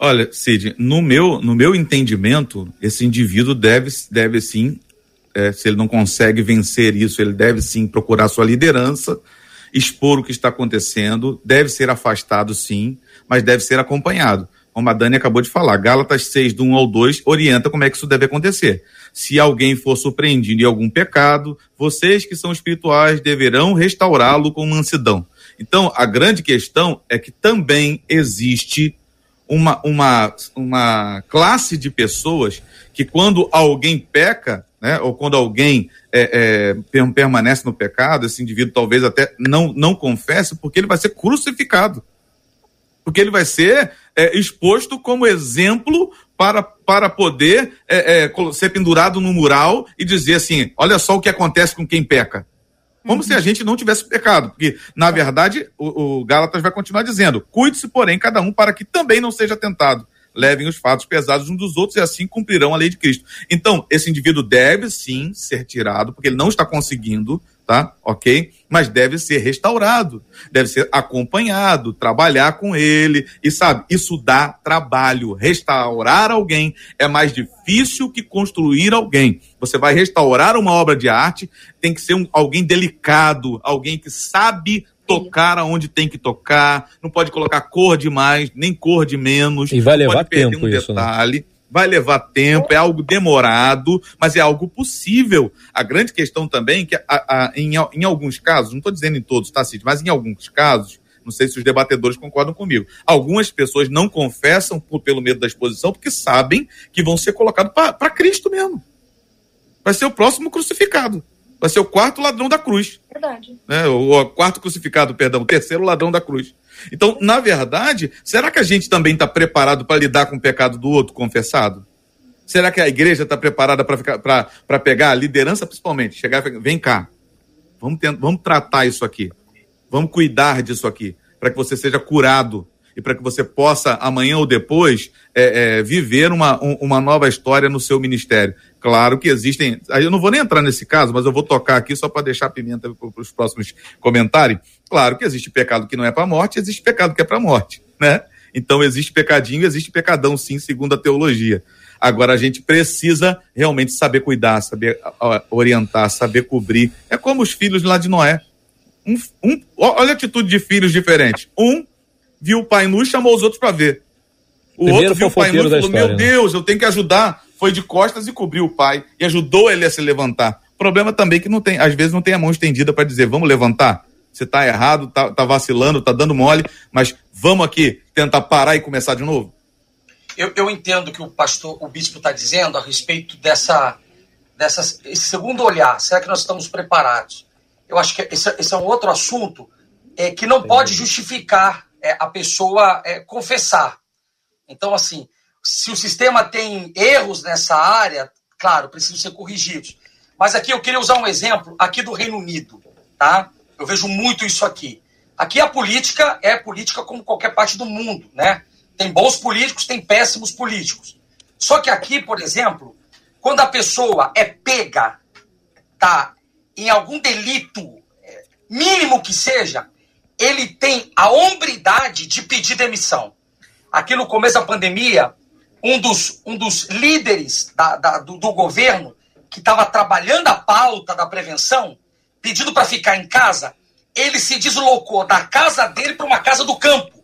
Olha, Cid, no meu, no meu entendimento, esse indivíduo deve, deve sim, é, se ele não consegue vencer isso, ele deve sim procurar sua liderança, expor o que está acontecendo, deve ser afastado sim, mas deve ser acompanhado como a Dani acabou de falar, Gálatas 6, do 1 ao 2, orienta como é que isso deve acontecer. Se alguém for surpreendido em algum pecado, vocês que são espirituais deverão restaurá-lo com mansidão. Então, a grande questão é que também existe uma, uma, uma classe de pessoas que, quando alguém peca, né, ou quando alguém é, é, permanece no pecado, esse indivíduo talvez até não, não confesse, porque ele vai ser crucificado. Porque ele vai ser é, exposto como exemplo para, para poder é, é, ser pendurado no mural e dizer assim: olha só o que acontece com quem peca. Como uhum. se a gente não tivesse pecado, porque, na verdade, o, o Gálatas vai continuar dizendo: cuide-se, porém, cada um para que também não seja tentado. Levem os fatos pesados uns dos outros e assim cumprirão a lei de Cristo. Então, esse indivíduo deve sim ser tirado, porque ele não está conseguindo tá? Ok? Mas deve ser restaurado, deve ser acompanhado, trabalhar com ele. E sabe, isso dá trabalho. Restaurar alguém é mais difícil que construir alguém. Você vai restaurar uma obra de arte, tem que ser um, alguém delicado, alguém que sabe tocar aonde tem que tocar, não pode colocar cor de mais, nem cor de menos. E vai levar tempo um isso, né? detalhe. Né? Vai levar tempo, é algo demorado, mas é algo possível. A grande questão também é que a, a, em, em alguns casos, não estou dizendo em todos, tá, Cid, mas em alguns casos, não sei se os debatedores concordam comigo, algumas pessoas não confessam por, pelo medo da exposição porque sabem que vão ser colocados para Cristo mesmo. Vai ser o próximo crucificado. Vai ser o quarto ladrão da cruz. Verdade. Né? O, o quarto crucificado, perdão, o terceiro ladrão da cruz. Então, na verdade, será que a gente também está preparado para lidar com o pecado do outro confessado? Será que a igreja está preparada para pegar a liderança, principalmente? Chegar e vem cá, vamos, tentar, vamos tratar isso aqui, vamos cuidar disso aqui, para que você seja curado e para que você possa, amanhã ou depois, é, é, viver uma, um, uma nova história no seu ministério. Claro que existem. Eu não vou nem entrar nesse caso, mas eu vou tocar aqui só para deixar pimenta para os próximos comentários. Claro que existe pecado que não é para morte, existe pecado que é para morte, né? Então existe pecadinho, existe pecadão, sim, segundo a teologia. Agora a gente precisa realmente saber cuidar, saber orientar, saber cobrir. É como os filhos lá de Noé. Um, um, olha a atitude de filhos diferentes. Um viu o pai nu e chamou os outros para ver. O Primeiro outro viu o pai nu e falou: história, Meu né? Deus, eu tenho que ajudar. Foi de costas e cobriu o pai e ajudou ele a se levantar. O problema também é que não tem, às vezes não tem a mão estendida para dizer: Vamos levantar. Você está errado, está tá vacilando, está dando mole, mas vamos aqui tentar parar e começar de novo. Eu, eu entendo que o pastor, o bispo está dizendo a respeito dessa, dessa, esse segundo olhar. Será que nós estamos preparados? Eu acho que esse, esse é um outro assunto é, que não pode justificar é, a pessoa é, confessar. Então, assim, se o sistema tem erros nessa área, claro, precisam ser corrigidos. Mas aqui eu queria usar um exemplo aqui do Reino Unido, tá? Eu vejo muito isso aqui. Aqui a política é política como qualquer parte do mundo, né? Tem bons políticos, tem péssimos políticos. Só que aqui, por exemplo, quando a pessoa é pega, tá, em algum delito é, mínimo que seja, ele tem a hombridade de pedir demissão. Aqui no começo da pandemia, um dos, um dos líderes da, da, do, do governo, que estava trabalhando a pauta da prevenção, pedindo para ficar em casa, ele se deslocou da casa dele para uma casa do campo.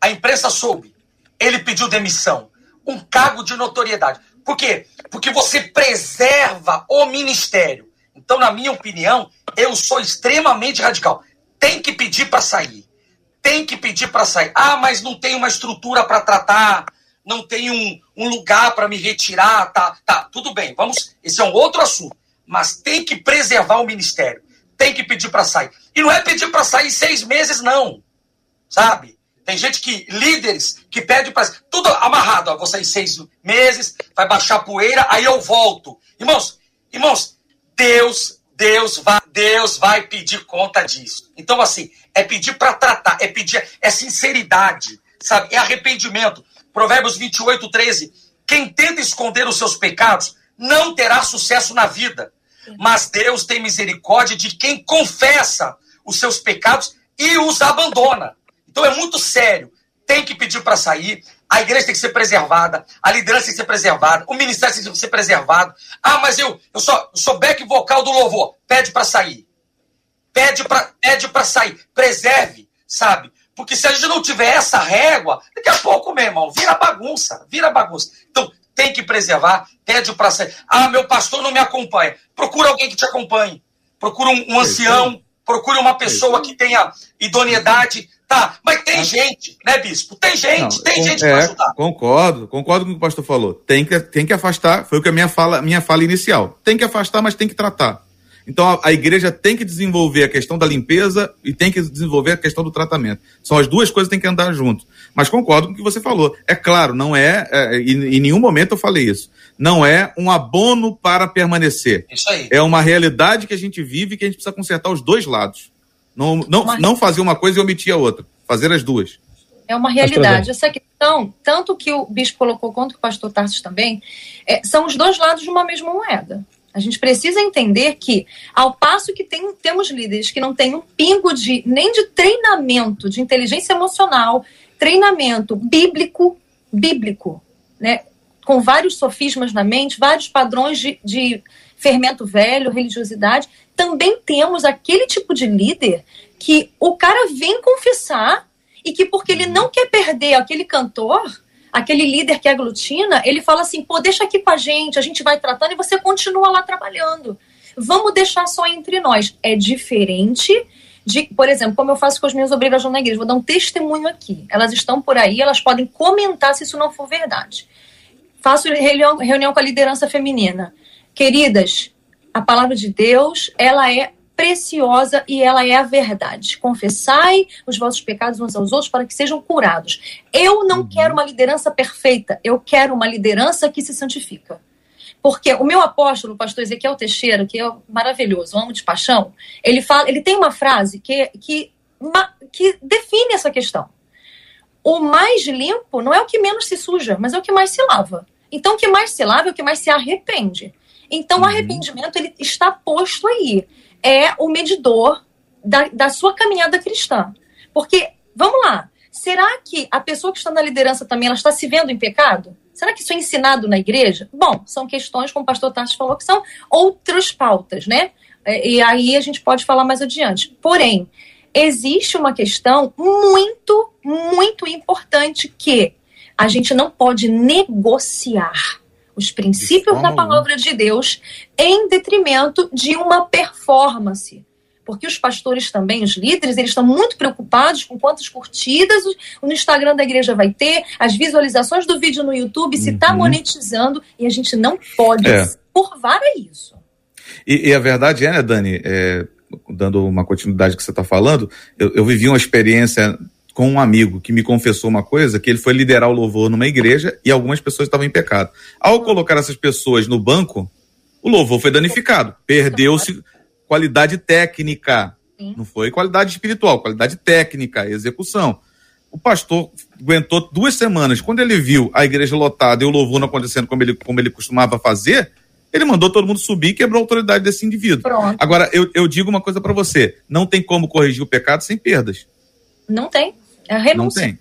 A imprensa soube. Ele pediu demissão. Um cargo de notoriedade. Por quê? Porque você preserva o ministério. Então, na minha opinião, eu sou extremamente radical. Tem que pedir para sair. Tem que pedir para sair. Ah, mas não tem uma estrutura para tratar, não tem um, um lugar para me retirar, tá, tá, tudo bem. Vamos, esse é um outro assunto. Mas tem que preservar o ministério. Tem que pedir para sair. E não é pedir para sair seis meses, não. Sabe? Tem gente que, líderes, que pede para. Tudo amarrado. Ó, vou sair seis meses, vai baixar poeira, aí eu volto. Irmãos, irmãos, Deus, Deus vai, Deus vai pedir conta disso. Então, assim, é pedir para tratar, é pedir, é sinceridade, sabe? É arrependimento. Provérbios 28, 13. Quem tenta esconder os seus pecados não terá sucesso na vida. Mas Deus tem misericórdia de quem confessa os seus pecados e os abandona. Então é muito sério. Tem que pedir para sair. A igreja tem que ser preservada. A liderança tem que ser preservada. O ministério tem que ser preservado. Ah, mas eu, eu, sou, eu sou back vocal do louvor. Pede para sair. Pede para pede sair. Preserve, sabe? Porque se a gente não tiver essa régua, daqui a pouco, meu irmão, vira bagunça. Vira bagunça. Então, tem que preservar. Pede para sair. Ah, meu pastor não me acompanha. Procura alguém que te acompanhe. Procura um, um ancião. Procure uma pessoa que tenha idoneidade Tá, mas tem gente, né, bispo? Tem gente, não, tem gente é, para ajudar. Concordo, concordo com o que o pastor falou. Tem que, tem que afastar, foi o que a minha fala, minha fala inicial. Tem que afastar, mas tem que tratar. Então a, a, igreja tem que desenvolver a questão da limpeza e tem que desenvolver a questão do tratamento. São as duas coisas que têm que andar junto. Mas concordo com o que você falou. É claro, não é, é e, em nenhum momento eu falei isso. Não é um abono para permanecer. Isso aí. É uma realidade que a gente vive e que a gente precisa consertar os dois lados. Não, não, uma... não fazer uma coisa e omitir a outra. Fazer as duas. É uma realidade. Essa questão, tanto que o bispo colocou quanto que o pastor Tarsos também, é, são os dois lados de uma mesma moeda. A gente precisa entender que, ao passo que tem, temos líderes que não têm um pingo de nem de treinamento de inteligência emocional, treinamento bíblico, bíblico, né? com vários sofismas na mente, vários padrões de, de fermento velho, religiosidade, também temos aquele tipo de líder que o cara vem confessar e que porque ele não quer perder aquele cantor, aquele líder que aglutina, ele fala assim: pô, deixa aqui com a gente, a gente vai tratando e você continua lá trabalhando. Vamos deixar só entre nós. É diferente de, por exemplo, como eu faço com as minhas obrigações na igreja. Vou dar um testemunho aqui. Elas estão por aí, elas podem comentar se isso não for verdade. Faço reunião, reunião com a liderança feminina. Queridas, a palavra de Deus, ela é preciosa e ela é a verdade. Confessai os vossos pecados uns aos outros para que sejam curados. Eu não uhum. quero uma liderança perfeita, eu quero uma liderança que se santifica. Porque o meu apóstolo, o pastor Ezequiel Teixeira, que é maravilhoso, amo de paixão, ele fala, ele tem uma frase que, que, que define essa questão. O mais limpo não é o que menos se suja, mas é o que mais se lava. Então, o que mais se lava é o que mais se arrepende. Então, o uhum. arrependimento ele está posto aí. É o medidor da, da sua caminhada cristã. Porque, vamos lá, será que a pessoa que está na liderança também ela está se vendo em pecado? Será que isso é ensinado na igreja? Bom, são questões, como o pastor Tarso falou, que são outras pautas, né? É, e aí a gente pode falar mais adiante. Porém, existe uma questão muito, muito importante que a gente não pode negociar os princípios da palavra de Deus em detrimento de uma performance. Porque os pastores também, os líderes, eles estão muito preocupados com quantas curtidas no Instagram da igreja vai ter, as visualizações do vídeo no YouTube, se está uhum. monetizando, e a gente não pode é. curvar a isso. E, e, a verdade é, né, Dani, é, dando uma continuidade que você está falando, eu, eu vivi uma experiência com um amigo que me confessou uma coisa, que ele foi liderar o louvor numa igreja e algumas pessoas estavam em pecado. Ao colocar essas pessoas no banco, o louvor foi danificado. Perdeu-se qualidade técnica. Não foi qualidade espiritual, qualidade técnica, execução. O pastor aguentou duas semanas. Quando ele viu a igreja lotada e o louvor não acontecendo como ele, como ele costumava fazer, ele mandou todo mundo subir e quebrou a autoridade desse indivíduo. Pronto. Agora, eu, eu digo uma coisa para você: não tem como corrigir o pecado sem perdas. Não tem. É a renúncia. Não tem.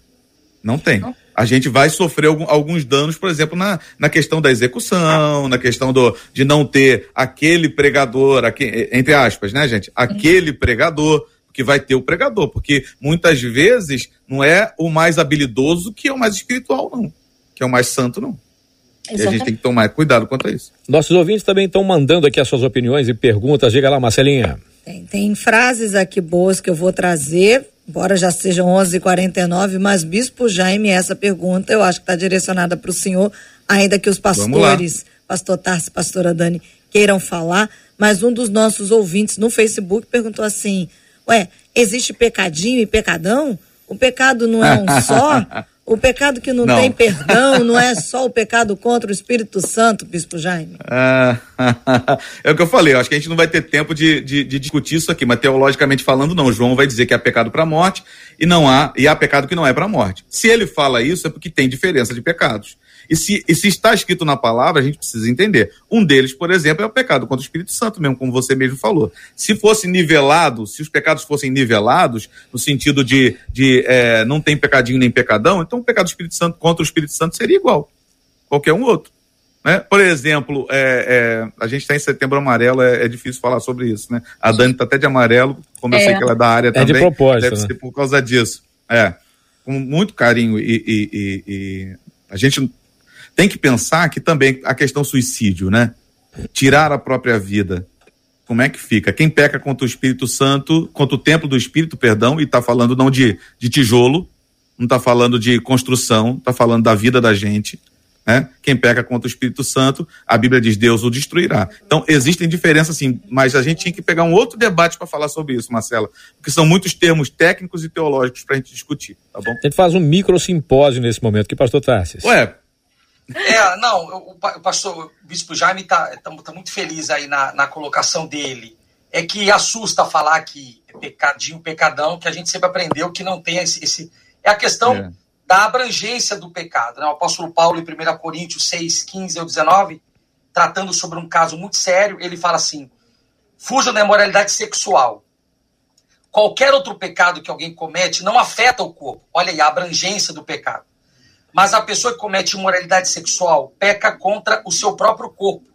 Não tem. Não. A gente vai sofrer algum, alguns danos, por exemplo, na, na questão da execução, na questão do, de não ter aquele pregador, aqui, entre aspas, né, gente? Aquele pregador, que vai ter o pregador, porque muitas vezes não é o mais habilidoso que é o mais espiritual, não. Que é o mais santo, não. Exatamente. E a gente tem que tomar cuidado quanto a isso. Nossos ouvintes também estão mandando aqui as suas opiniões e perguntas. Diga lá, Marcelinha. Tem, tem frases aqui boas que eu vou trazer, embora já sejam 11h49, mas Bispo Jaime, essa pergunta eu acho que está direcionada para o senhor, ainda que os pastores, pastor Tarso, pastora Dani, queiram falar, mas um dos nossos ouvintes no Facebook perguntou assim: Ué, existe pecadinho e pecadão? O pecado não é um só? (laughs) O pecado que não, não, tem perdão não é só o pecado contra o Espírito Santo, Bispo Jaime? Ah, (laughs) é o que eu falei, eu acho que a gente não vai ter tempo de, de, de discutir isso aqui, mas teologicamente falando, não. João vai dizer que há pecado para a morte e não há, e há pecado que não é para a morte. Se ele fala isso, é porque tem diferença de pecados. E se, e se está escrito na palavra, a gente precisa entender. Um deles, por exemplo, é o pecado contra o Espírito Santo, mesmo como você mesmo falou. Se fosse nivelado, se os pecados fossem nivelados, no sentido de, de é, não tem pecadinho nem pecadão, então o pecado do Espírito Santo contra o Espírito Santo seria igual. Qualquer um outro. Né? Por exemplo, é, é, a gente está em setembro amarelo, é, é, difícil falar sobre isso, né? A Dani está até de amarelo, como eu sei é. que ela é da área também. É de propósito. Deve né? ser por causa disso. É. Com muito carinho e, e, e, e a gente tem que pensar que também a questão suicídio, né? Tirar a própria vida. Como é que fica? Quem peca contra o Espírito Santo, contra o templo do Espírito, perdão, e está falando não de, de tijolo, não está falando de construção, está falando da vida da gente. Né? Quem peca contra o Espírito Santo, a Bíblia diz Deus o destruirá. Então, existem diferenças sim, mas a gente tinha que pegar um outro debate para falar sobre isso, Marcela, porque são muitos termos técnicos e teológicos para a gente discutir, tá bom? A gente faz um micro simpósio nesse momento, que pastor Tarsis. Ué, é, não, o, o pastor o Bispo Jaime está tá, tá muito feliz aí na, na colocação dele. É que assusta falar que é pecadinho, pecadão, que a gente sempre aprendeu que não tem esse. esse é a questão é. da abrangência do pecado. Né? O apóstolo Paulo, em 1 Coríntios 6, 15 ao 19, tratando sobre um caso muito sério, ele fala assim: fuja da imoralidade sexual. Qualquer outro pecado que alguém comete não afeta o corpo. Olha aí a abrangência do pecado. Mas a pessoa que comete imoralidade sexual peca contra o seu próprio corpo.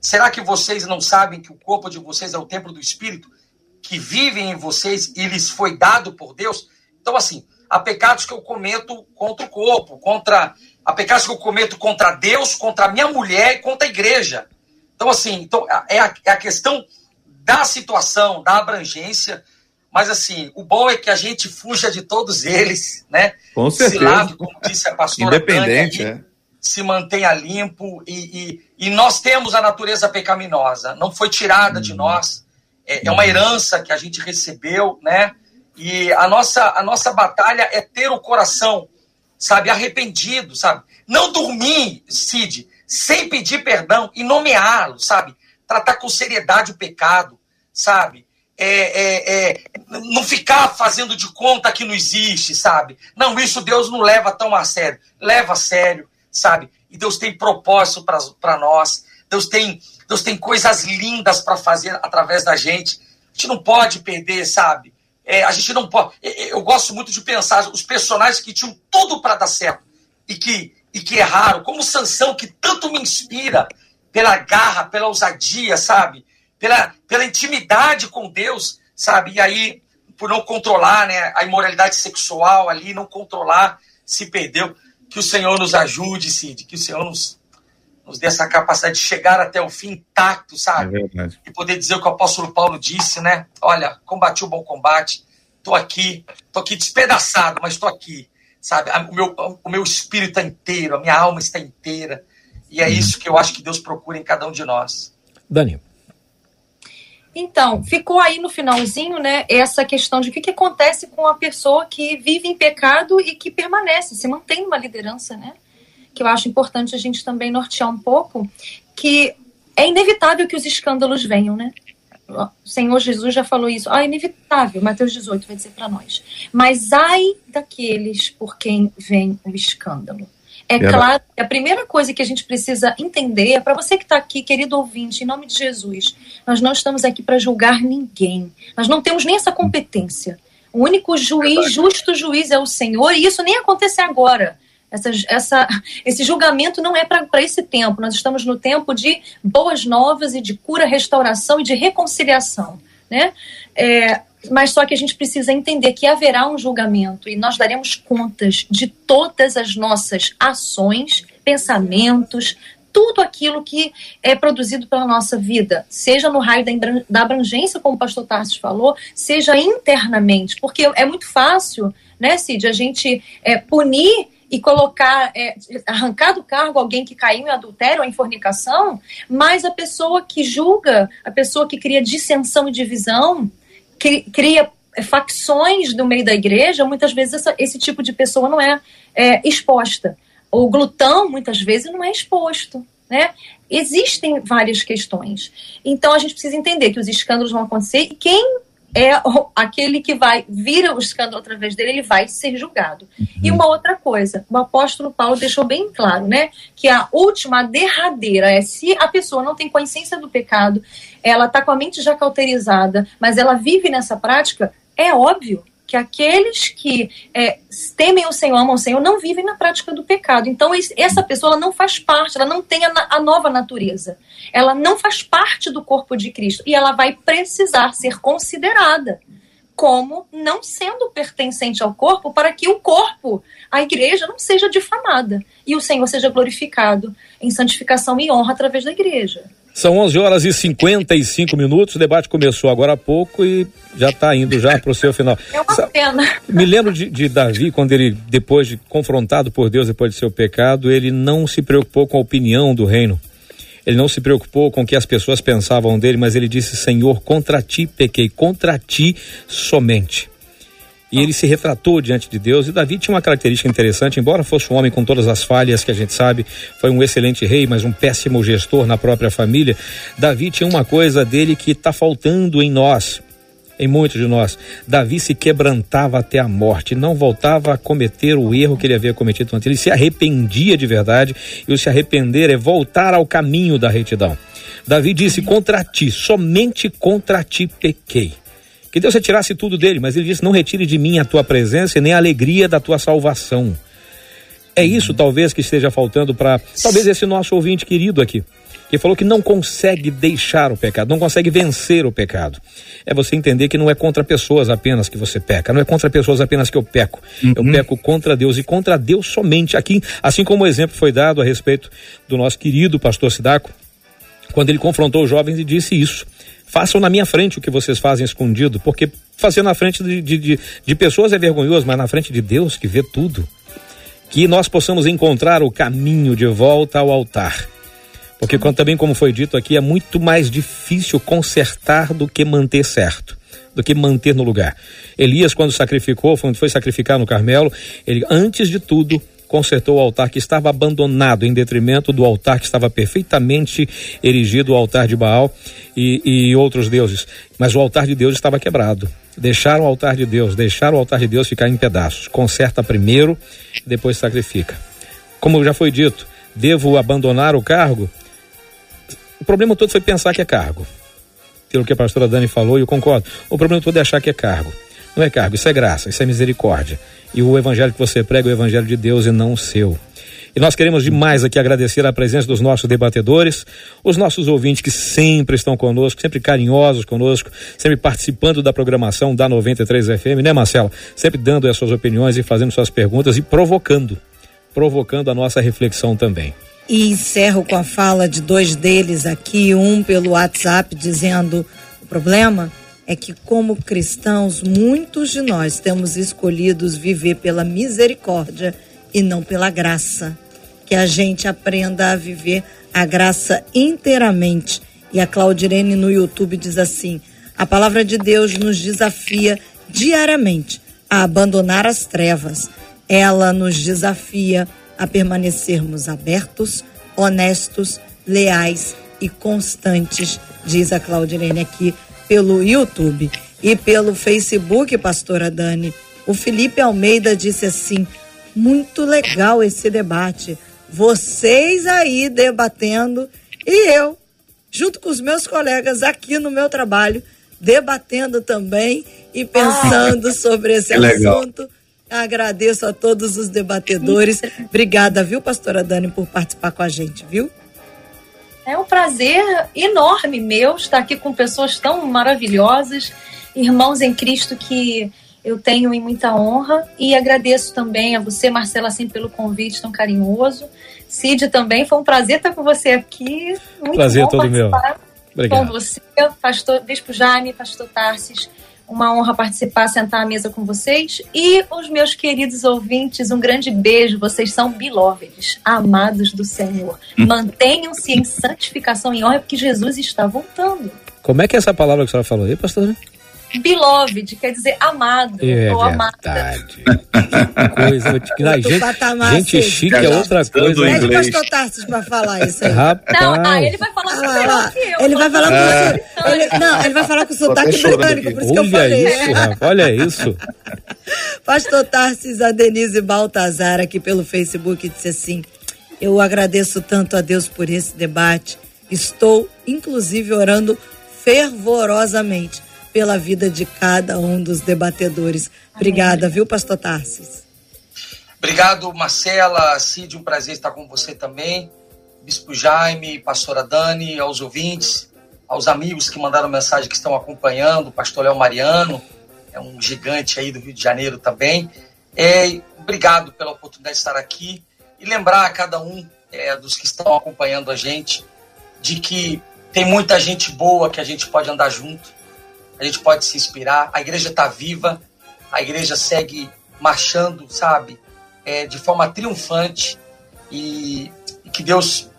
Será que vocês não sabem que o corpo de vocês é o templo do Espírito, que vivem em vocês e lhes foi dado por Deus? Então, assim, há pecados que eu cometo contra o corpo, contra. Há pecados que eu cometo contra Deus, contra a minha mulher e contra a igreja. Então, assim, então, é, a, é a questão da situação, da abrangência mas assim, o bom é que a gente fuja de todos eles, né? Com certeza. Se lave, como disse a pastora Independente, Tânia, é. se mantenha limpo e, e, e, nós temos a natureza pecaminosa, não foi tirada hum. de uhum. nós, é, é, uma uhum. herança que a gente recebeu, né? E a nossa, a nossa batalha é ter o coração, sabe, arrependido, sabe? Não dormir, Cid, sem pedir perdão e nomeá-lo, sabe? Tratar com seriedade o pecado, sabe? É, é, é, não ficar fazendo de conta que não existe, sabe? Não, isso Deus não leva tão a sério. Leva a sério, sabe? E Deus tem propósito para nós. Deus tem, Deus tem coisas lindas para fazer através da gente. A gente não pode perder, sabe? É, a gente não pode. Eu gosto muito de pensar os personagens que tinham tudo para dar certo e que, e que erraram, como Sansão, que tanto me inspira pela garra, pela ousadia, sabe? Pela, pela intimidade com Deus, sabe? E aí, por não controlar né, a imoralidade sexual ali, não controlar, se perdeu. Que o Senhor nos ajude, Cid, que o Senhor nos, nos dê essa capacidade de chegar até o fim intacto, sabe? É e poder dizer o que o apóstolo Paulo disse, né? Olha, combati o bom combate, tô aqui, tô aqui despedaçado, mas tô aqui, sabe? O meu, o meu espírito está inteiro, a minha alma está inteira. E é uhum. isso que eu acho que Deus procura em cada um de nós. Daniel. Então, ficou aí no finalzinho, né, essa questão de o que, que acontece com a pessoa que vive em pecado e que permanece, se mantém numa liderança, né? Que eu acho importante a gente também nortear um pouco, que é inevitável que os escândalos venham, né? O Senhor Jesus já falou isso. Ah, é inevitável, Mateus 18 vai dizer para nós. Mas ai daqueles por quem vem o escândalo. É claro que a primeira coisa que a gente precisa entender é para você que está aqui, querido ouvinte, em nome de Jesus, nós não estamos aqui para julgar ninguém. Nós não temos nem essa competência. O único juiz, justo juiz é o Senhor, e isso nem acontece agora. Essa, essa, esse julgamento não é para esse tempo. Nós estamos no tempo de boas novas e de cura, restauração e de reconciliação. Né? É, mas só que a gente precisa entender que haverá um julgamento e nós daremos contas de todas as nossas ações pensamentos, tudo aquilo que é produzido pela nossa vida, seja no raio da abrangência, como o pastor Tarsis falou, seja internamente, porque é muito fácil, né, Cid, a gente é, punir e colocar, é, arrancar do cargo alguém que caiu em adultério ou em fornicação, mas a pessoa que julga, a pessoa que cria dissensão e divisão, cria facções no meio da igreja, muitas vezes essa, esse tipo de pessoa não é, é exposta. O glutão, muitas vezes, não é exposto. Né? Existem várias questões. Então a gente precisa entender que os escândalos vão acontecer e quem é aquele que vai vir o escândalo através dele, ele vai ser julgado. Uhum. E uma outra coisa, o apóstolo Paulo deixou bem claro, né, que a última, a derradeira é se a pessoa não tem consciência do pecado, ela está com a mente já cauterizada, mas ela vive nessa prática, é óbvio que aqueles que é, temem o Senhor, amam o Senhor, não vivem na prática do pecado. Então, essa pessoa não faz parte, ela não tem a, a, nova natureza. Ela não faz parte do corpo de Cristo. E ela vai precisar ser considerada como não sendo pertencente ao corpo, para que o corpo, a igreja, não seja difamada. E o Senhor seja glorificado em santificação e honra através da igreja. São 11 horas e 55 minutos. O debate começou agora há pouco e já está indo já para o seu final. É uma pena. Me lembro de, de, Davi, quando ele, depois de confrontado por Deus, depois de seu pecado, ele não se preocupou com a opinião do reino. Ele não se preocupou com o que as pessoas pensavam dele, mas ele disse: Senhor, contra ti pequei, contra ti somente. E ele se retratou diante de Deus. E Davi tinha uma característica interessante, embora fosse um homem com todas as falhas que a gente sabe, foi um excelente rei, mas um péssimo gestor na própria família. Davi tinha uma coisa dele que está faltando em nós, em muitos de nós. Davi se quebrantava até a morte, não voltava a cometer o erro que ele havia cometido antes. Ele se arrependia de verdade, e o se arrepender é voltar ao caminho da retidão. Davi disse: Contra ti, somente contra ti pequei que Deus retirasse tudo dele, mas ele disse: Não retire de mim a tua presença e nem a alegria da tua salvação. É isso, talvez, que esteja faltando para talvez esse nosso ouvinte querido aqui, que falou que não consegue deixar o pecado, não consegue vencer o pecado. É você entender que não é contra pessoas apenas que você peca, não é contra pessoas apenas que eu peco. Uhum. Eu peco contra Deus e contra Deus somente. Aqui, assim como o exemplo foi dado a respeito do nosso querido pastor Sidaco, quando ele confrontou os jovens e disse isso. Façam na minha frente o que vocês fazem escondido, porque fazer na frente de, de, de pessoas é vergonhoso, mas na frente de Deus que vê tudo. Que nós possamos encontrar o caminho de volta ao altar. Porque também como foi dito aqui, é muito mais difícil consertar do que manter certo, do que manter no lugar. Elias, quando sacrificou, quando foi sacrificar no Carmelo, ele, antes de tudo, consertou o altar que estava abandonado em detrimento do altar que estava perfeitamente erigido, o altar de Baal e, e outros deuses. Mas o altar de Deus estava quebrado. Deixaram o altar de Deus, deixaram o altar de Deus ficar em pedaços. Conserta primeiro, depois sacrifica. Como já foi dito, devo abandonar o cargo? O problema todo foi pensar que é cargo. Pelo que a pastora Dani falou, e eu concordo. O problema todo é achar que é cargo. Não é cargo, isso é graça, isso é misericórdia. E o evangelho que você prega é o evangelho de Deus e não o seu. E nós queremos demais aqui agradecer a presença dos nossos debatedores, os nossos ouvintes que sempre estão conosco, sempre carinhosos conosco, sempre participando da programação da 93 FM, né, Marcela? Sempre dando as suas opiniões e fazendo suas perguntas e provocando, provocando a nossa reflexão também. E encerro com a fala de dois deles aqui, um pelo WhatsApp dizendo o problema é que, como cristãos, muitos de nós temos escolhidos viver pela misericórdia e não pela graça. Que a gente aprenda a viver a graça inteiramente. E a Claudirene no YouTube diz assim: a palavra de Deus nos desafia diariamente a abandonar as trevas. Ela nos desafia a permanecermos abertos, honestos, leais e constantes, diz a Claudirene aqui pelo YouTube e pelo Facebook, pastora Dani. O Felipe Almeida disse assim: muito legal esse debate. Vocês aí debatendo e eu, junto com os meus colegas aqui no meu trabalho, debatendo também e pensando ah, sobre esse assunto. Legal. Agradeço a todos os debatedores. Obrigada, viu, pastora Dani, por participar com a gente, viu? É um prazer enorme meu estar aqui com pessoas tão maravilhosas, irmãos em Cristo que eu tenho em muita honra e agradeço também a você, Marcela, assim, pelo convite tão carinhoso. Cid também, foi um prazer estar com você aqui. Muito prazer todo meu. Obrigado. Com você, pastor Bispo Jaime, pastor Tarsis. Uma honra participar, sentar à mesa com vocês. E os meus queridos ouvintes, um grande beijo. Vocês são beloveds, amados do Senhor. Hum. Mantenham-se em santificação e honra, porque Jesus está voltando. Como é que é essa palavra que a senhora falou aí, pastor? Beloved, quer dizer amado é ou amada. que coisa. Que, (laughs) gente, patamar, gente chique é outra coisa. Pede o pastor Tarsis pra falar isso aí. Rapaz. Não, ah, ele vai falar ah, que eu. Ele vai falar ah. com ele, Não, ele vai falar com o sotaque britânico, por isso olha que eu falei. Isso, rapaz, olha isso. (laughs) Pastor Tarsis, a Denise Baltazar aqui pelo Facebook disse assim, eu agradeço tanto a Deus por esse debate. Estou, inclusive, orando fervorosamente pela vida de cada um dos debatedores. Obrigada, viu, pastor Tarsis? Obrigado, Marcela, Cid, um prazer estar com você também. Bispo Jaime, pastora Dani, aos ouvintes, aos amigos que mandaram mensagem que estão acompanhando, pastor Léo Mariano, é um gigante aí do Rio de Janeiro também. É, obrigado pela oportunidade de estar aqui e lembrar a cada um é, dos que estão acompanhando a gente de que tem muita gente boa que a gente pode andar junto, a gente pode se inspirar. A igreja está viva, a igreja segue marchando, sabe, é, de forma triunfante e, e, que Deus,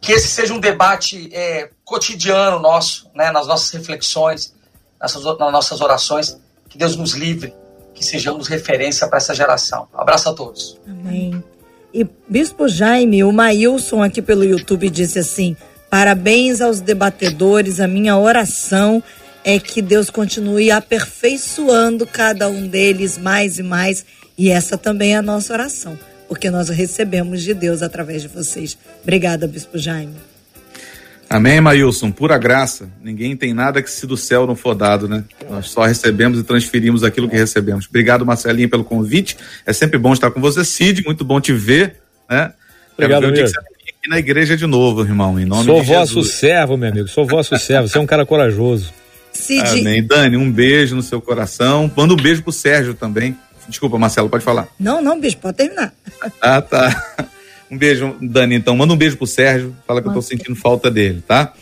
que esse seja um debate é, cotidiano nosso, né, nas nossas reflexões, nas, nas nossas orações, que Deus nos livre, que sejamos referência para essa geração. Abraço a todos. Amém. E Bispo Jaime, o Maílson aqui pelo YouTube disse assim: parabéns aos debatedores, a minha oração é que Deus continue aperfeiçoando cada um deles mais e mais. E essa também é a nossa oração, porque nós recebemos de Deus através de vocês. Obrigada, Bispo Jaime. Amém, Maílson. Pura graça. Ninguém tem nada que se do céu não for dado, né? Nós só recebemos e transferimos aquilo que recebemos. Obrigado, Marcelinho, pelo convite. É sempre bom estar com você, Cid. Muito bom te ver, né? Obrigado, amigo. aqui na igreja de novo, irmão, em nome Sou de Jesus. Sou vosso servo, meu amigo. Sou vosso servo. Você é um cara corajoso. Cid. Amém. Dani, um beijo no seu coração. Manda um beijo pro Sérgio também. Desculpa, Marcelo, pode falar. Não, não, beijo, pode terminar. (laughs) Ah, tá. Um beijo, Dani, então. Manda um beijo pro Sérgio. Fala que eu tô sentindo falta dele, tá?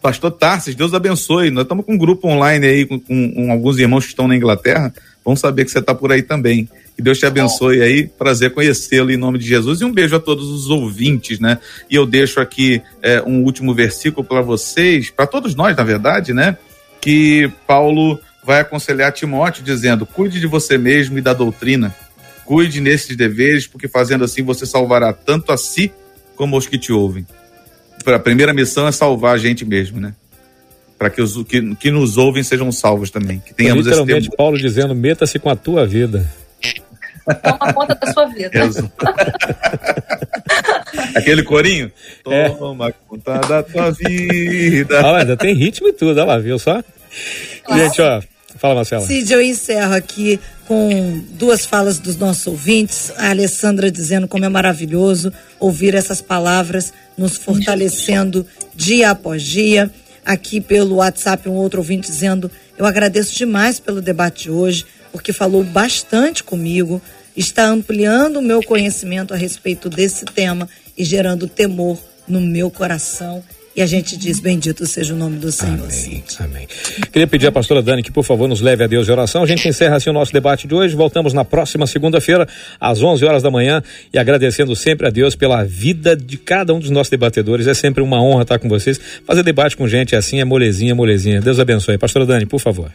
Pastor Tarsis, Deus abençoe. Nós estamos com um grupo online aí com, com, com, alguns irmãos que estão na Inglaterra. Vamos saber que você está por aí também. Que Deus te abençoe aí. Prazer conhecê-lo em nome de Jesus. E um beijo a todos os ouvintes, né? E eu deixo aqui é, um último versículo para vocês, para todos nós, na verdade, né? Que Paulo vai aconselhar Timóteo dizendo: cuide de você mesmo e da doutrina, cuide nesses deveres, porque fazendo assim você salvará tanto a si como os que te ouvem. A primeira missão é salvar a gente mesmo, né? Para que os que, que nos ouvem sejam salvos também. Que tenhamos literalmente esse Paulo dizendo: meta-se com a tua vida. Toma conta da sua vida. (laughs) Aquele corinho? É. Toma conta da tua vida. Ah, ainda tem ritmo e tudo, olha lá, viu só? Claro. Gente, ó, fala Marcela. Cid, eu encerro aqui com duas falas dos nossos ouvintes. A Alessandra dizendo como é maravilhoso ouvir essas palavras, nos fortalecendo dia após dia. Aqui pelo WhatsApp, um outro ouvinte dizendo: Eu agradeço demais pelo debate de hoje, porque falou bastante comigo, está ampliando o meu conhecimento a respeito desse tema e gerando temor no meu coração. E a gente diz: Bendito seja o nome do Senhor. Amém. Amém. Queria pedir à pastora Dani que, por favor, nos leve a Deus em oração. A gente encerra assim o nosso debate de hoje. Voltamos na próxima segunda-feira, às 11 horas da manhã. E agradecendo sempre a Deus pela vida de cada um dos nossos debatedores. É sempre uma honra estar com vocês. Fazer debate com gente assim é molezinha, molezinha. Deus abençoe. Pastora Dani, por favor.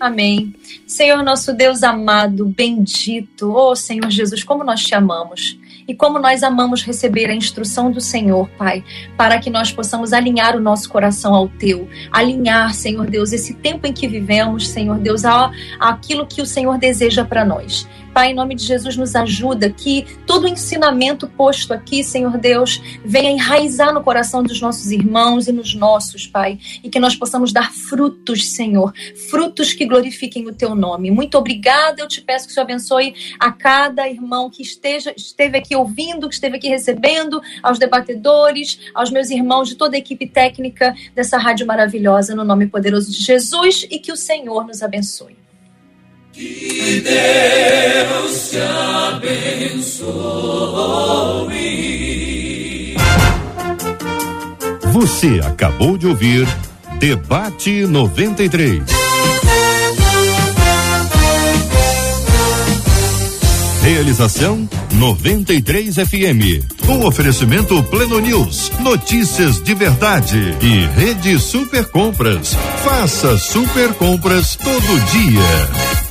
Amém. Senhor nosso Deus amado, bendito, oh Senhor Jesus, como nós te amamos e como nós amamos receber a instrução do Senhor, Pai, para que nós possamos alinhar o nosso coração ao teu, alinhar, Senhor Deus, esse tempo em que vivemos, Senhor Deus, aquilo que o Senhor deseja para nós. Pai, em nome de Jesus, nos ajuda que todo o ensinamento posto aqui, Senhor Deus, venha enraizar no coração dos nossos irmãos e nos nossos, Pai, e que nós possamos dar frutos, Senhor, frutos que glorifiquem o teu nome. Muito obrigada, eu te peço que o Senhor abençoe a cada irmão que esteja, esteve aqui ouvindo, que esteve aqui recebendo, aos debatedores, aos meus irmãos de toda a equipe técnica dessa rádio maravilhosa, no nome poderoso de Jesus, e que o Senhor nos abençoe. Que Deus te abençoe. Você acabou de ouvir Debate 93. Realização 93 FM. Um oferecimento Pleno News, notícias de verdade e Rede Super Compras. Faça super compras todo dia.